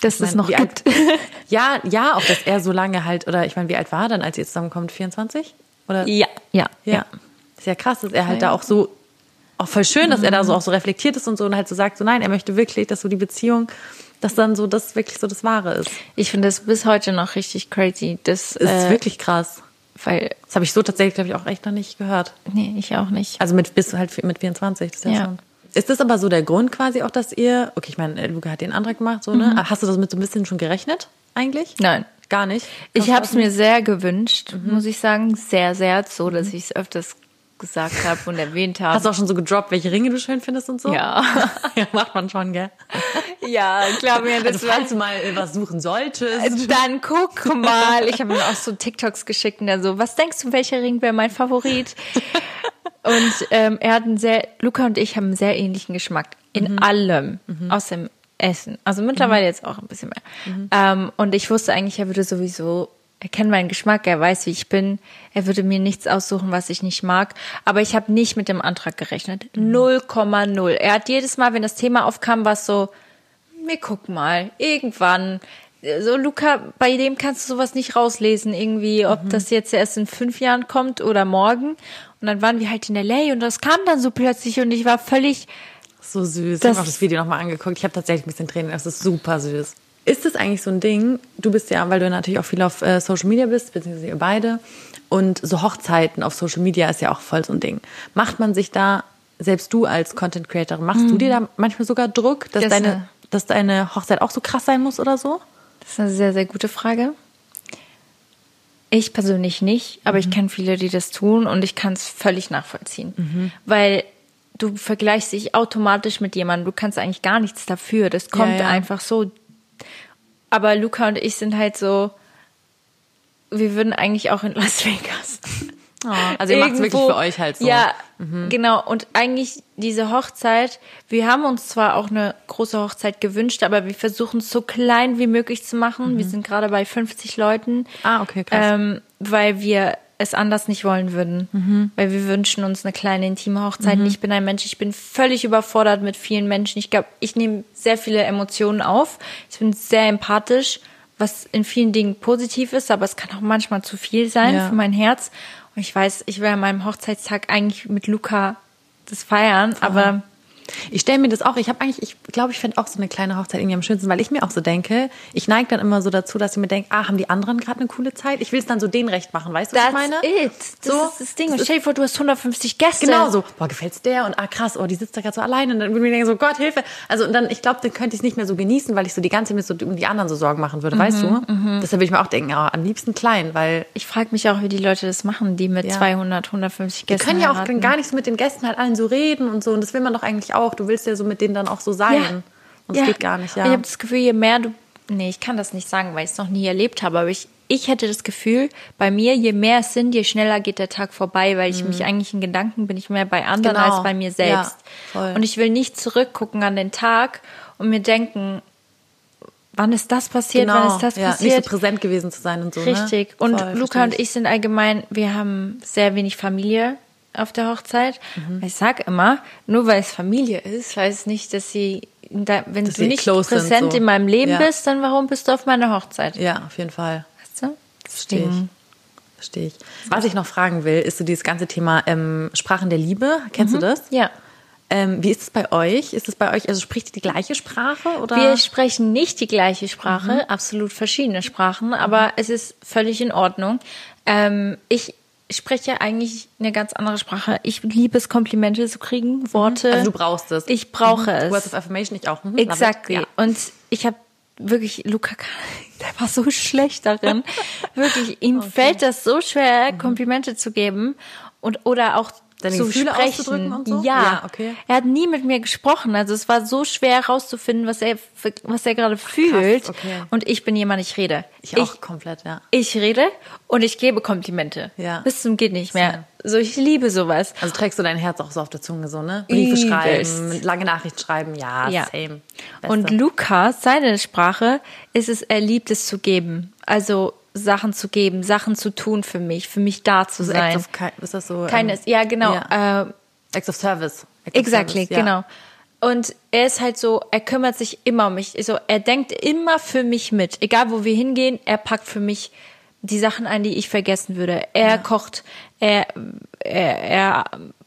Dass es noch alt- gibt. Ja, ja, auch dass er so lange halt, oder ich meine, wie alt war er dann, als ihr zusammenkommt? 24? Oder? ja, ja, Ja. Ist ja krass, dass er halt da auch so, auch voll schön, dass er da so auch so reflektiert ist und so und halt so sagt, so nein, er möchte wirklich, dass so die Beziehung, dass dann so das wirklich so das Wahre ist. Ich finde das bis heute noch richtig crazy. Das ist äh, wirklich krass. weil, Das habe ich so tatsächlich, glaube ich, auch echt noch nicht gehört. nee, ich auch nicht. Also mit bis halt mit 24, das ist ja, Ja. schon. Ist das aber so der Grund quasi auch, dass ihr, okay, ich meine, Luca hat den Antrag gemacht, so, ne? Hast du das mit so ein bisschen schon gerechnet eigentlich? Nein. Gar nicht. Ich Kommst du habe es mir sehr gewünscht, muss ich sagen. Sehr, sehr. So, dass ich es öfters gesagt habe und erwähnt habe. Hast du auch schon so gedroppt, welche Ringe du schön findest und so? Ja. ja, macht man schon, gell? Ja, klar, mir das Also, falls du mal äh, was suchen solltest. Dann guck mal. Ich habe ihm auch so TikToks geschickt und er so, was denkst du, welcher Ring wäre mein Favorit? Und ähm, er hat einen sehr, Luca und ich haben einen sehr ähnlichen Geschmack in allem, außer im Essen. Also mittlerweile jetzt auch ein bisschen mehr. Ähm, und ich wusste eigentlich, er würde sowieso, er kennt meinen Geschmack, er weiß, wie ich bin. Er würde mir nichts aussuchen, was ich nicht mag. Aber ich habe nicht mit dem Antrag gerechnet. 0,0. Er hat jedes Mal, wenn das Thema aufkam, war es so, wir gucken mal, irgendwann. So, Luca, bei dem kannst du sowas nicht rauslesen, irgendwie, ob das jetzt erst in fünf Jahren kommt oder morgen. Und dann waren wir halt in LA und das kam dann so plötzlich und ich war völlig, So süß. Das- ich habe auch das Video nochmal angeguckt. Ich habe tatsächlich ein bisschen Tränen. Das ist super süß. Ist das eigentlich so ein Ding? Du bist ja, weil du natürlich auch viel auf äh, Social Media bist, beziehungsweise ihr beide. Und so Hochzeiten auf Social Media ist ja auch voll so ein Ding. Macht man sich da, selbst du als Content Creatorin, machst du dir da manchmal sogar Druck, dass Das, deine, äh, dass deine Hochzeit auch so krass sein muss oder so? das ist eine sehr, sehr gute Frage. Ich persönlich nicht, aber ich kenne viele, die das tun und ich kann es völlig nachvollziehen. Weil du vergleichst dich automatisch mit jemandem, du kannst eigentlich gar nichts dafür. Das kommt ja. einfach so. Aber Luca und ich sind halt so, wir würden eigentlich auch in Las Vegas. Also ihr macht es wirklich für euch halt so. Ja, genau. Und eigentlich diese Hochzeit, wir haben uns zwar auch eine große Hochzeit gewünscht, aber wir versuchen es so klein wie möglich zu machen. Wir sind gerade bei 50 Leuten. Ah, okay, krass. Ähm, weil wir es anders nicht wollen würden. Weil wir wünschen uns eine kleine intime Hochzeit. Und Ich bin ein Mensch, ich bin völlig überfordert mit vielen Menschen. Ich glaube, ich nehme sehr viele Emotionen auf. Ich bin sehr empathisch, was in vielen Dingen positiv ist, aber es kann auch manchmal zu viel sein Ja. für mein Herz. Und ich weiß, ich will an meinem Hochzeitstag eigentlich mit Luca das feiern, aber Ich stelle mir das auch, ich habe eigentlich, ich glaube, ich fände auch so eine kleine Hochzeit irgendwie am schönsten, weil ich mir auch so denke, ich neige dann immer so dazu, dass ich mir denke, ah, haben die anderen gerade eine coole Zeit? Ich will es dann so denen recht machen, weißt du, was that's ich meine? it. Das So, ist das Ding. Und stell dir vor, du hast 150 Gäste. Genau so, boah, gefällt's der und ah krass, oh, die sitzt da gerade so alleine und dann würde ich mir denken, so Gott, Hilfe. Also und dann, ich glaube, dann könnte ich es nicht mehr so genießen, weil ich so die ganze Zeit mir so um die anderen so Sorgen machen würde, weißt du? Deshalb würde ich mir auch denken, oh, am liebsten klein, weil Ich frage mich auch, wie die Leute das machen, die mit Ja. 200, 150 die Gästen können ja auch heiraten. gar nicht so mit den Gästen halt allen so reden und so und das will man doch eigentlich auch. Du willst ja so mit denen dann auch so sein. Und es geht gar nicht, ja. Ich habe das Gefühl, je mehr du. Nee, ich kann das nicht sagen, weil ich es noch nie erlebt habe, aber ich, ich hätte das Gefühl, bei mir, je mehr es sind, je schneller geht der Tag vorbei, weil ich mich eigentlich in Gedanken bin ich mehr bei anderen Mhm. Genau. als bei mir selbst. Ja, und ich will nicht zurückgucken an den Tag und mir denken, wann ist das passiert, wann ist das Genau. ja, passiert. Nicht so präsent gewesen zu sein und so. Richtig. Ne? Und Voll, Luca und ich sind allgemein, wir haben sehr wenig Familie auf der Hochzeit. Mhm. Ich sag immer, nur weil es Familie ist, heißt es nicht, dass sie, da, wenn Dass du sie nicht close sind, präsent so. in meinem Leben Ja. bist, dann warum bist du auf meiner Hochzeit? Ja, auf jeden Fall. Weißt du? Verstehe ich. Verstehe ich. Was ich noch fragen will, ist so dieses ganze Thema ähm, Sprachen der Liebe. Kennst du das? Mhm. Ja. Ähm, wie ist es bei euch? Ist es bei euch, also spricht ihr die gleiche Sprache oder? Wir sprechen nicht die gleiche Mhm. Sprache, absolut verschiedene Sprachen, aber es ist völlig in Ordnung. Ähm, ich spreche eigentlich eine ganz andere Sprache. Ich liebe es, Komplimente zu kriegen, Worte. also du brauchst es. Ich brauche Mhm. es. Words of Affirmation, ich auch. Mhm. Exactly. Ja. Und ich habe wirklich, Luca, der war so schlecht darin. wirklich, ihm fällt das so schwer, Komplimente zu geben und oder auch Deine zu Gefühle sprechen. auszudrücken und so? Ja. Ja, okay. Er hat nie mit mir gesprochen. Also es war so schwer herauszufinden, was er, was er gerade fühlt. okay. Und ich bin jemand, ich rede. Ich auch komplett, ja. ich rede und ich gebe Komplimente. Ja. Bis zum geht nicht mehr. So, ich liebe sowas. Also trägst du dein Herz auch so auf der Zunge, so, ne? Briefe schreiben, lange Nachrichten schreiben, ja, Ja. same. Und Beste. Luca, seine Sprache ist es, er liebt es zu geben. Also Sachen zu geben, Sachen zu tun für mich, für mich da zu also sein. Acts of, ist das so? Keines, ähm, ja genau. ja. Äh, Acts of Service. Acts of exactly, Service, ja. genau. Und er ist halt so, er kümmert sich immer um mich. Also er denkt immer für mich mit. Egal wo wir hingehen, er packt für mich die Sachen ein, die ich vergessen würde. Er ja. kocht, er, er, er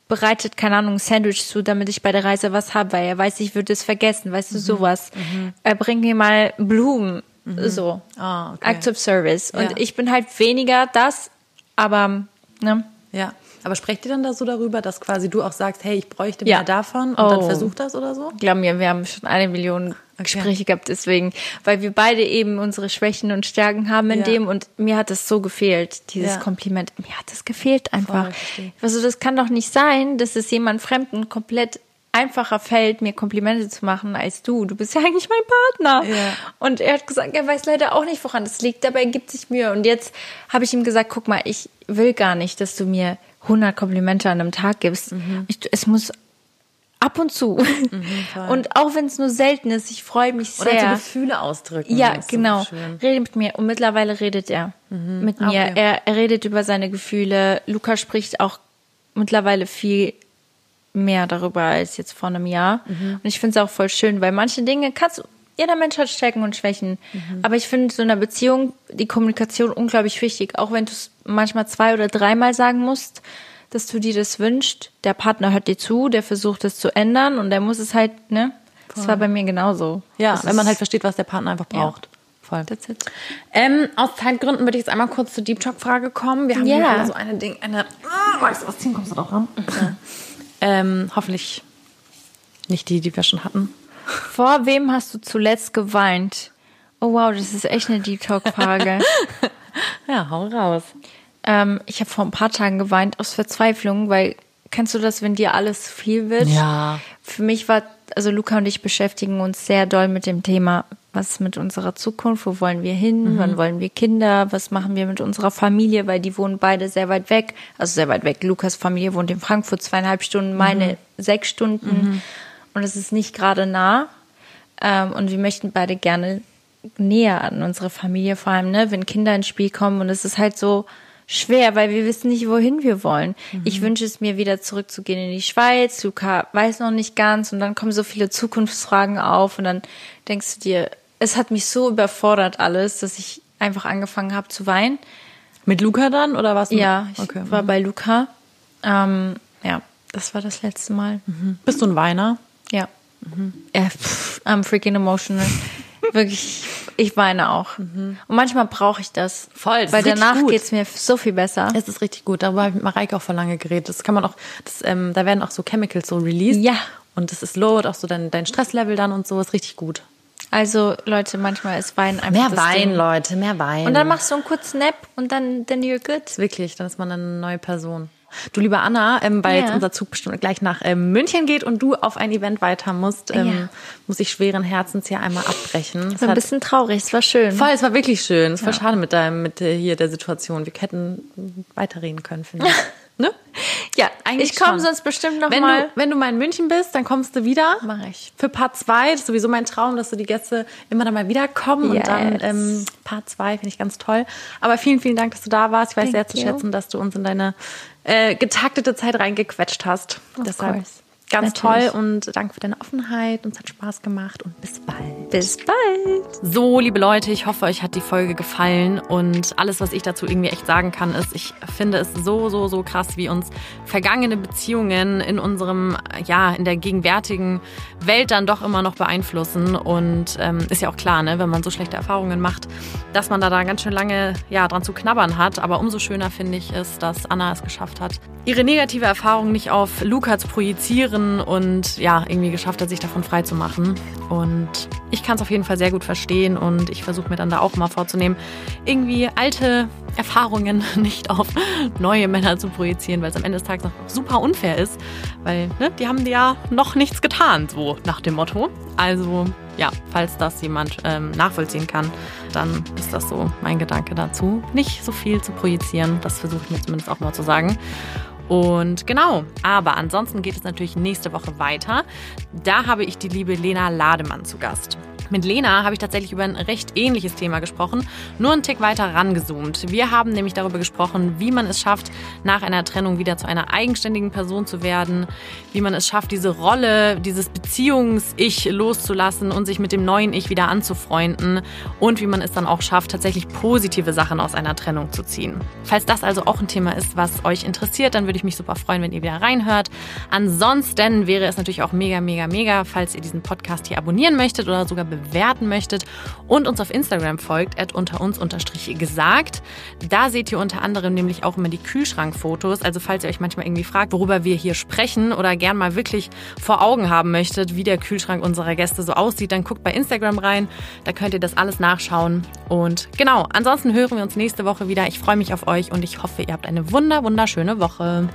bereitet, keine Ahnung, ein Sandwich zu, damit ich bei der Reise was habe, weil er weiß, ich würde es vergessen, weißt du, mhm. sowas. Mhm. Er bringt mir mal Blumen, mhm. so. Oh, okay. Active Service. Und ja. ich bin halt weniger das, aber, ne? Ja. Aber sprecht ihr dann da so darüber, dass quasi du auch sagst, hey, ich bräuchte mehr ja. davon und oh. dann versucht das oder so? Glaub mir, wir haben schon eine Million okay. Gespräche gehabt deswegen, weil wir beide eben unsere Schwächen und Stärken haben in ja. dem und mir hat das so gefehlt, dieses ja. Kompliment. Mir hat das gefehlt einfach. Also das kann doch nicht sein, dass es jemand Fremden komplett einfacher fällt, mir Komplimente zu machen als du. Du bist ja eigentlich mein Partner. Ja. Und er hat gesagt, er weiß leider auch nicht, woran es liegt, dabei gibt sich Mühe. Und jetzt habe ich ihm gesagt, guck mal, ich will gar nicht, dass du mir 100 Komplimente an einem Tag gibst. Mhm. Ich, es muss ab und zu. Mhm, und auch wenn es nur selten ist, ich freue mich sehr. Oder die Gefühle ausdrücken. Ja, genau. So Rede mit mir. Und mittlerweile redet er mhm. mit mir. Okay. Er, er redet über seine Gefühle. Luca spricht auch mittlerweile viel mehr darüber als jetzt vor einem Jahr. Mhm. Und ich finde es auch voll schön, weil manche Dinge kannst du jeder Mensch hat Stärken und Schwächen. Mhm. Aber ich finde so in einer Beziehung die Kommunikation unglaublich wichtig. Auch wenn du es manchmal zwei oder dreimal sagen musst, dass du dir das wünschst. Der Partner hört dir zu, der versucht es zu ändern und der muss es halt, ne? Voll. Das war bei mir genauso. Ja, das wenn man halt versteht, was der Partner einfach braucht. Ja. Voll. That's it. Ähm, aus Zeitgründen würde ich jetzt einmal kurz zur Deep Talk Frage kommen. Wir haben yeah. hier so eine Ding, eine. Oh, weißt du was ziehen? Kommst du doch ran? Mhm. Ähm, hoffentlich nicht die, die wir schon hatten. Vor wem hast du zuletzt geweint? Oh wow, das ist echt eine Deep Talk-Frage. ja, hau raus. Ähm, ich habe vor ein paar Tagen geweint aus Verzweiflung, weil kennst du das, wenn dir alles viel wird? Ja. Für mich war, also Luca und ich beschäftigen uns sehr doll mit dem Thema, was mit unserer Zukunft, wo wollen wir hin, mhm. wann wollen wir Kinder, was machen wir mit unserer Familie, weil die wohnen beide sehr weit weg, also sehr weit weg. Lukas Familie wohnt in Frankfurt zweieinhalb Stunden, meine mhm. sechs Stunden. Mhm und es ist nicht gerade nah. Ähm, und wir möchten beide gerne näher an unsere Familie, vor allem, ne, wenn Kinder ins Spiel kommen. Und es ist halt so schwer, weil wir wissen nicht, wohin wir wollen. Mhm. Ich wünsche es mir wieder zurückzugehen in die Schweiz. Luca weiß noch nicht ganz. Und dann kommen so viele Zukunftsfragen auf. Und dann denkst du dir, es hat mich so überfordert alles, dass ich einfach angefangen habe zu weinen. Mit Luca dann oder was? Ja, ich okay. war bei Luca. Ähm, ja, das war das letzte Mal. Mhm. Bist du ein Weiner? Ja. Mhm. ja pff, I'm freaking emotional. Wirklich, ich weine auch. Mhm. Und manchmal brauche ich das. Voll. Das weil danach geht es mir so viel besser. Es ist richtig gut. Darüber habe ich mit Mareike auch vor lange geredet. Das kann man auch, das, ähm, da werden auch so Chemicals so released. Ja. Und das ist low, auch so dein, dein Stresslevel dann und so ist richtig gut. Also Leute, manchmal ist Wein einfach Mehr Wein, Ding. Leute, mehr Wein. Und dann machst du einen kurzen Nap und dann then you're good. Wirklich, dann ist man eine neue Person. Du, liebe Anna, ähm, weil ja. jetzt unser Zug bestimmt gleich nach ähm, München geht und du auf ein Event weiter musst, ähm, ja. muss ich schweren Herzens hier einmal abbrechen. Es war ein bisschen traurig, es war schön. Voll, es war wirklich schön. Es war ja. schade mit deinem, mit äh, hier der Situation. Wir hätten weiterreden können, finde ich. Ne? Ja, eigentlich. Ich komme sonst bestimmt noch wenn mal. Du, wenn du mal in München bist, dann kommst du wieder. Mach ich. Für Part 2. Das ist sowieso mein Traum, dass du die Gäste immer dann mal wiederkommen. Yes. Und dann ähm, Part 2 finde ich ganz toll. Aber vielen, vielen Dank, dass du da warst. Ich weiß Thank sehr zu schätzen, dass du uns in deine äh, getaktete Zeit reingequetscht hast. Of Deshalb course. Ganz Natürlich. toll und danke für deine Offenheit. Uns hat Spaß gemacht und bis bald. Bis bald. So, liebe Leute, ich hoffe, euch hat die Folge gefallen und alles, was ich dazu irgendwie echt sagen kann, ist, ich finde es so, so, so krass, wie uns vergangene Beziehungen in unserem, ja, in der gegenwärtigen Welt dann doch immer noch beeinflussen und ähm, ist ja auch klar, ne, wenn man so schlechte Erfahrungen macht, dass man da, da ganz schön lange, ja, dran zu knabbern hat. Aber umso schöner finde ich es, dass Anna es geschafft hat, ihre negative Erfahrung nicht auf Luca zu projizieren und ja, irgendwie geschafft hat, sich davon frei zu machen. Und ich kann es auf jeden Fall sehr gut verstehen und ich versuche mir dann da auch mal vorzunehmen, irgendwie alte Erfahrungen nicht auf neue Männer zu projizieren, weil es am Ende des Tages noch super unfair ist, weil ne, die haben ja noch nichts getan, so nach dem Motto. Also ja, falls das jemand ähm, nachvollziehen kann, dann ist das so mein Gedanke dazu. Nicht so viel zu projizieren, das versuche ich mir zumindest auch mal zu sagen. Und genau, aber ansonsten geht es natürlich nächste Woche weiter. Da habe ich die liebe Lena Lademann zu Gast. Mit Lena habe ich tatsächlich über ein recht ähnliches Thema gesprochen, nur einen Tick weiter rangezoomt. Wir haben nämlich darüber gesprochen, wie man es schafft, nach einer Trennung wieder zu einer eigenständigen Person zu werden, wie man es schafft, diese Rolle, dieses Beziehungs-Ich loszulassen und sich mit dem neuen Ich wieder anzufreunden und wie man es dann auch schafft, tatsächlich positive Sachen aus einer Trennung zu ziehen. Falls das also auch ein Thema ist, was euch interessiert, dann würde ich mich super freuen, wenn ihr wieder reinhört. Ansonsten wäre es natürlich auch mega, mega, mega, falls ihr diesen Podcast hier abonnieren möchtet oder sogar bewerten möchtet und uns auf Instagram folgt, at unter uns unterstrich gesagt. Da seht ihr unter anderem nämlich auch immer die Kühlschrankfotos. Also falls ihr euch manchmal irgendwie fragt, worüber wir hier sprechen oder gern mal wirklich vor Augen haben möchtet, wie der Kühlschrank unserer Gäste so aussieht, dann guckt bei Instagram rein. Da könnt ihr das alles nachschauen. Und genau, ansonsten hören wir uns nächste Woche wieder. Ich freue mich auf euch und ich hoffe, ihr habt eine wunder, wunderschöne Woche.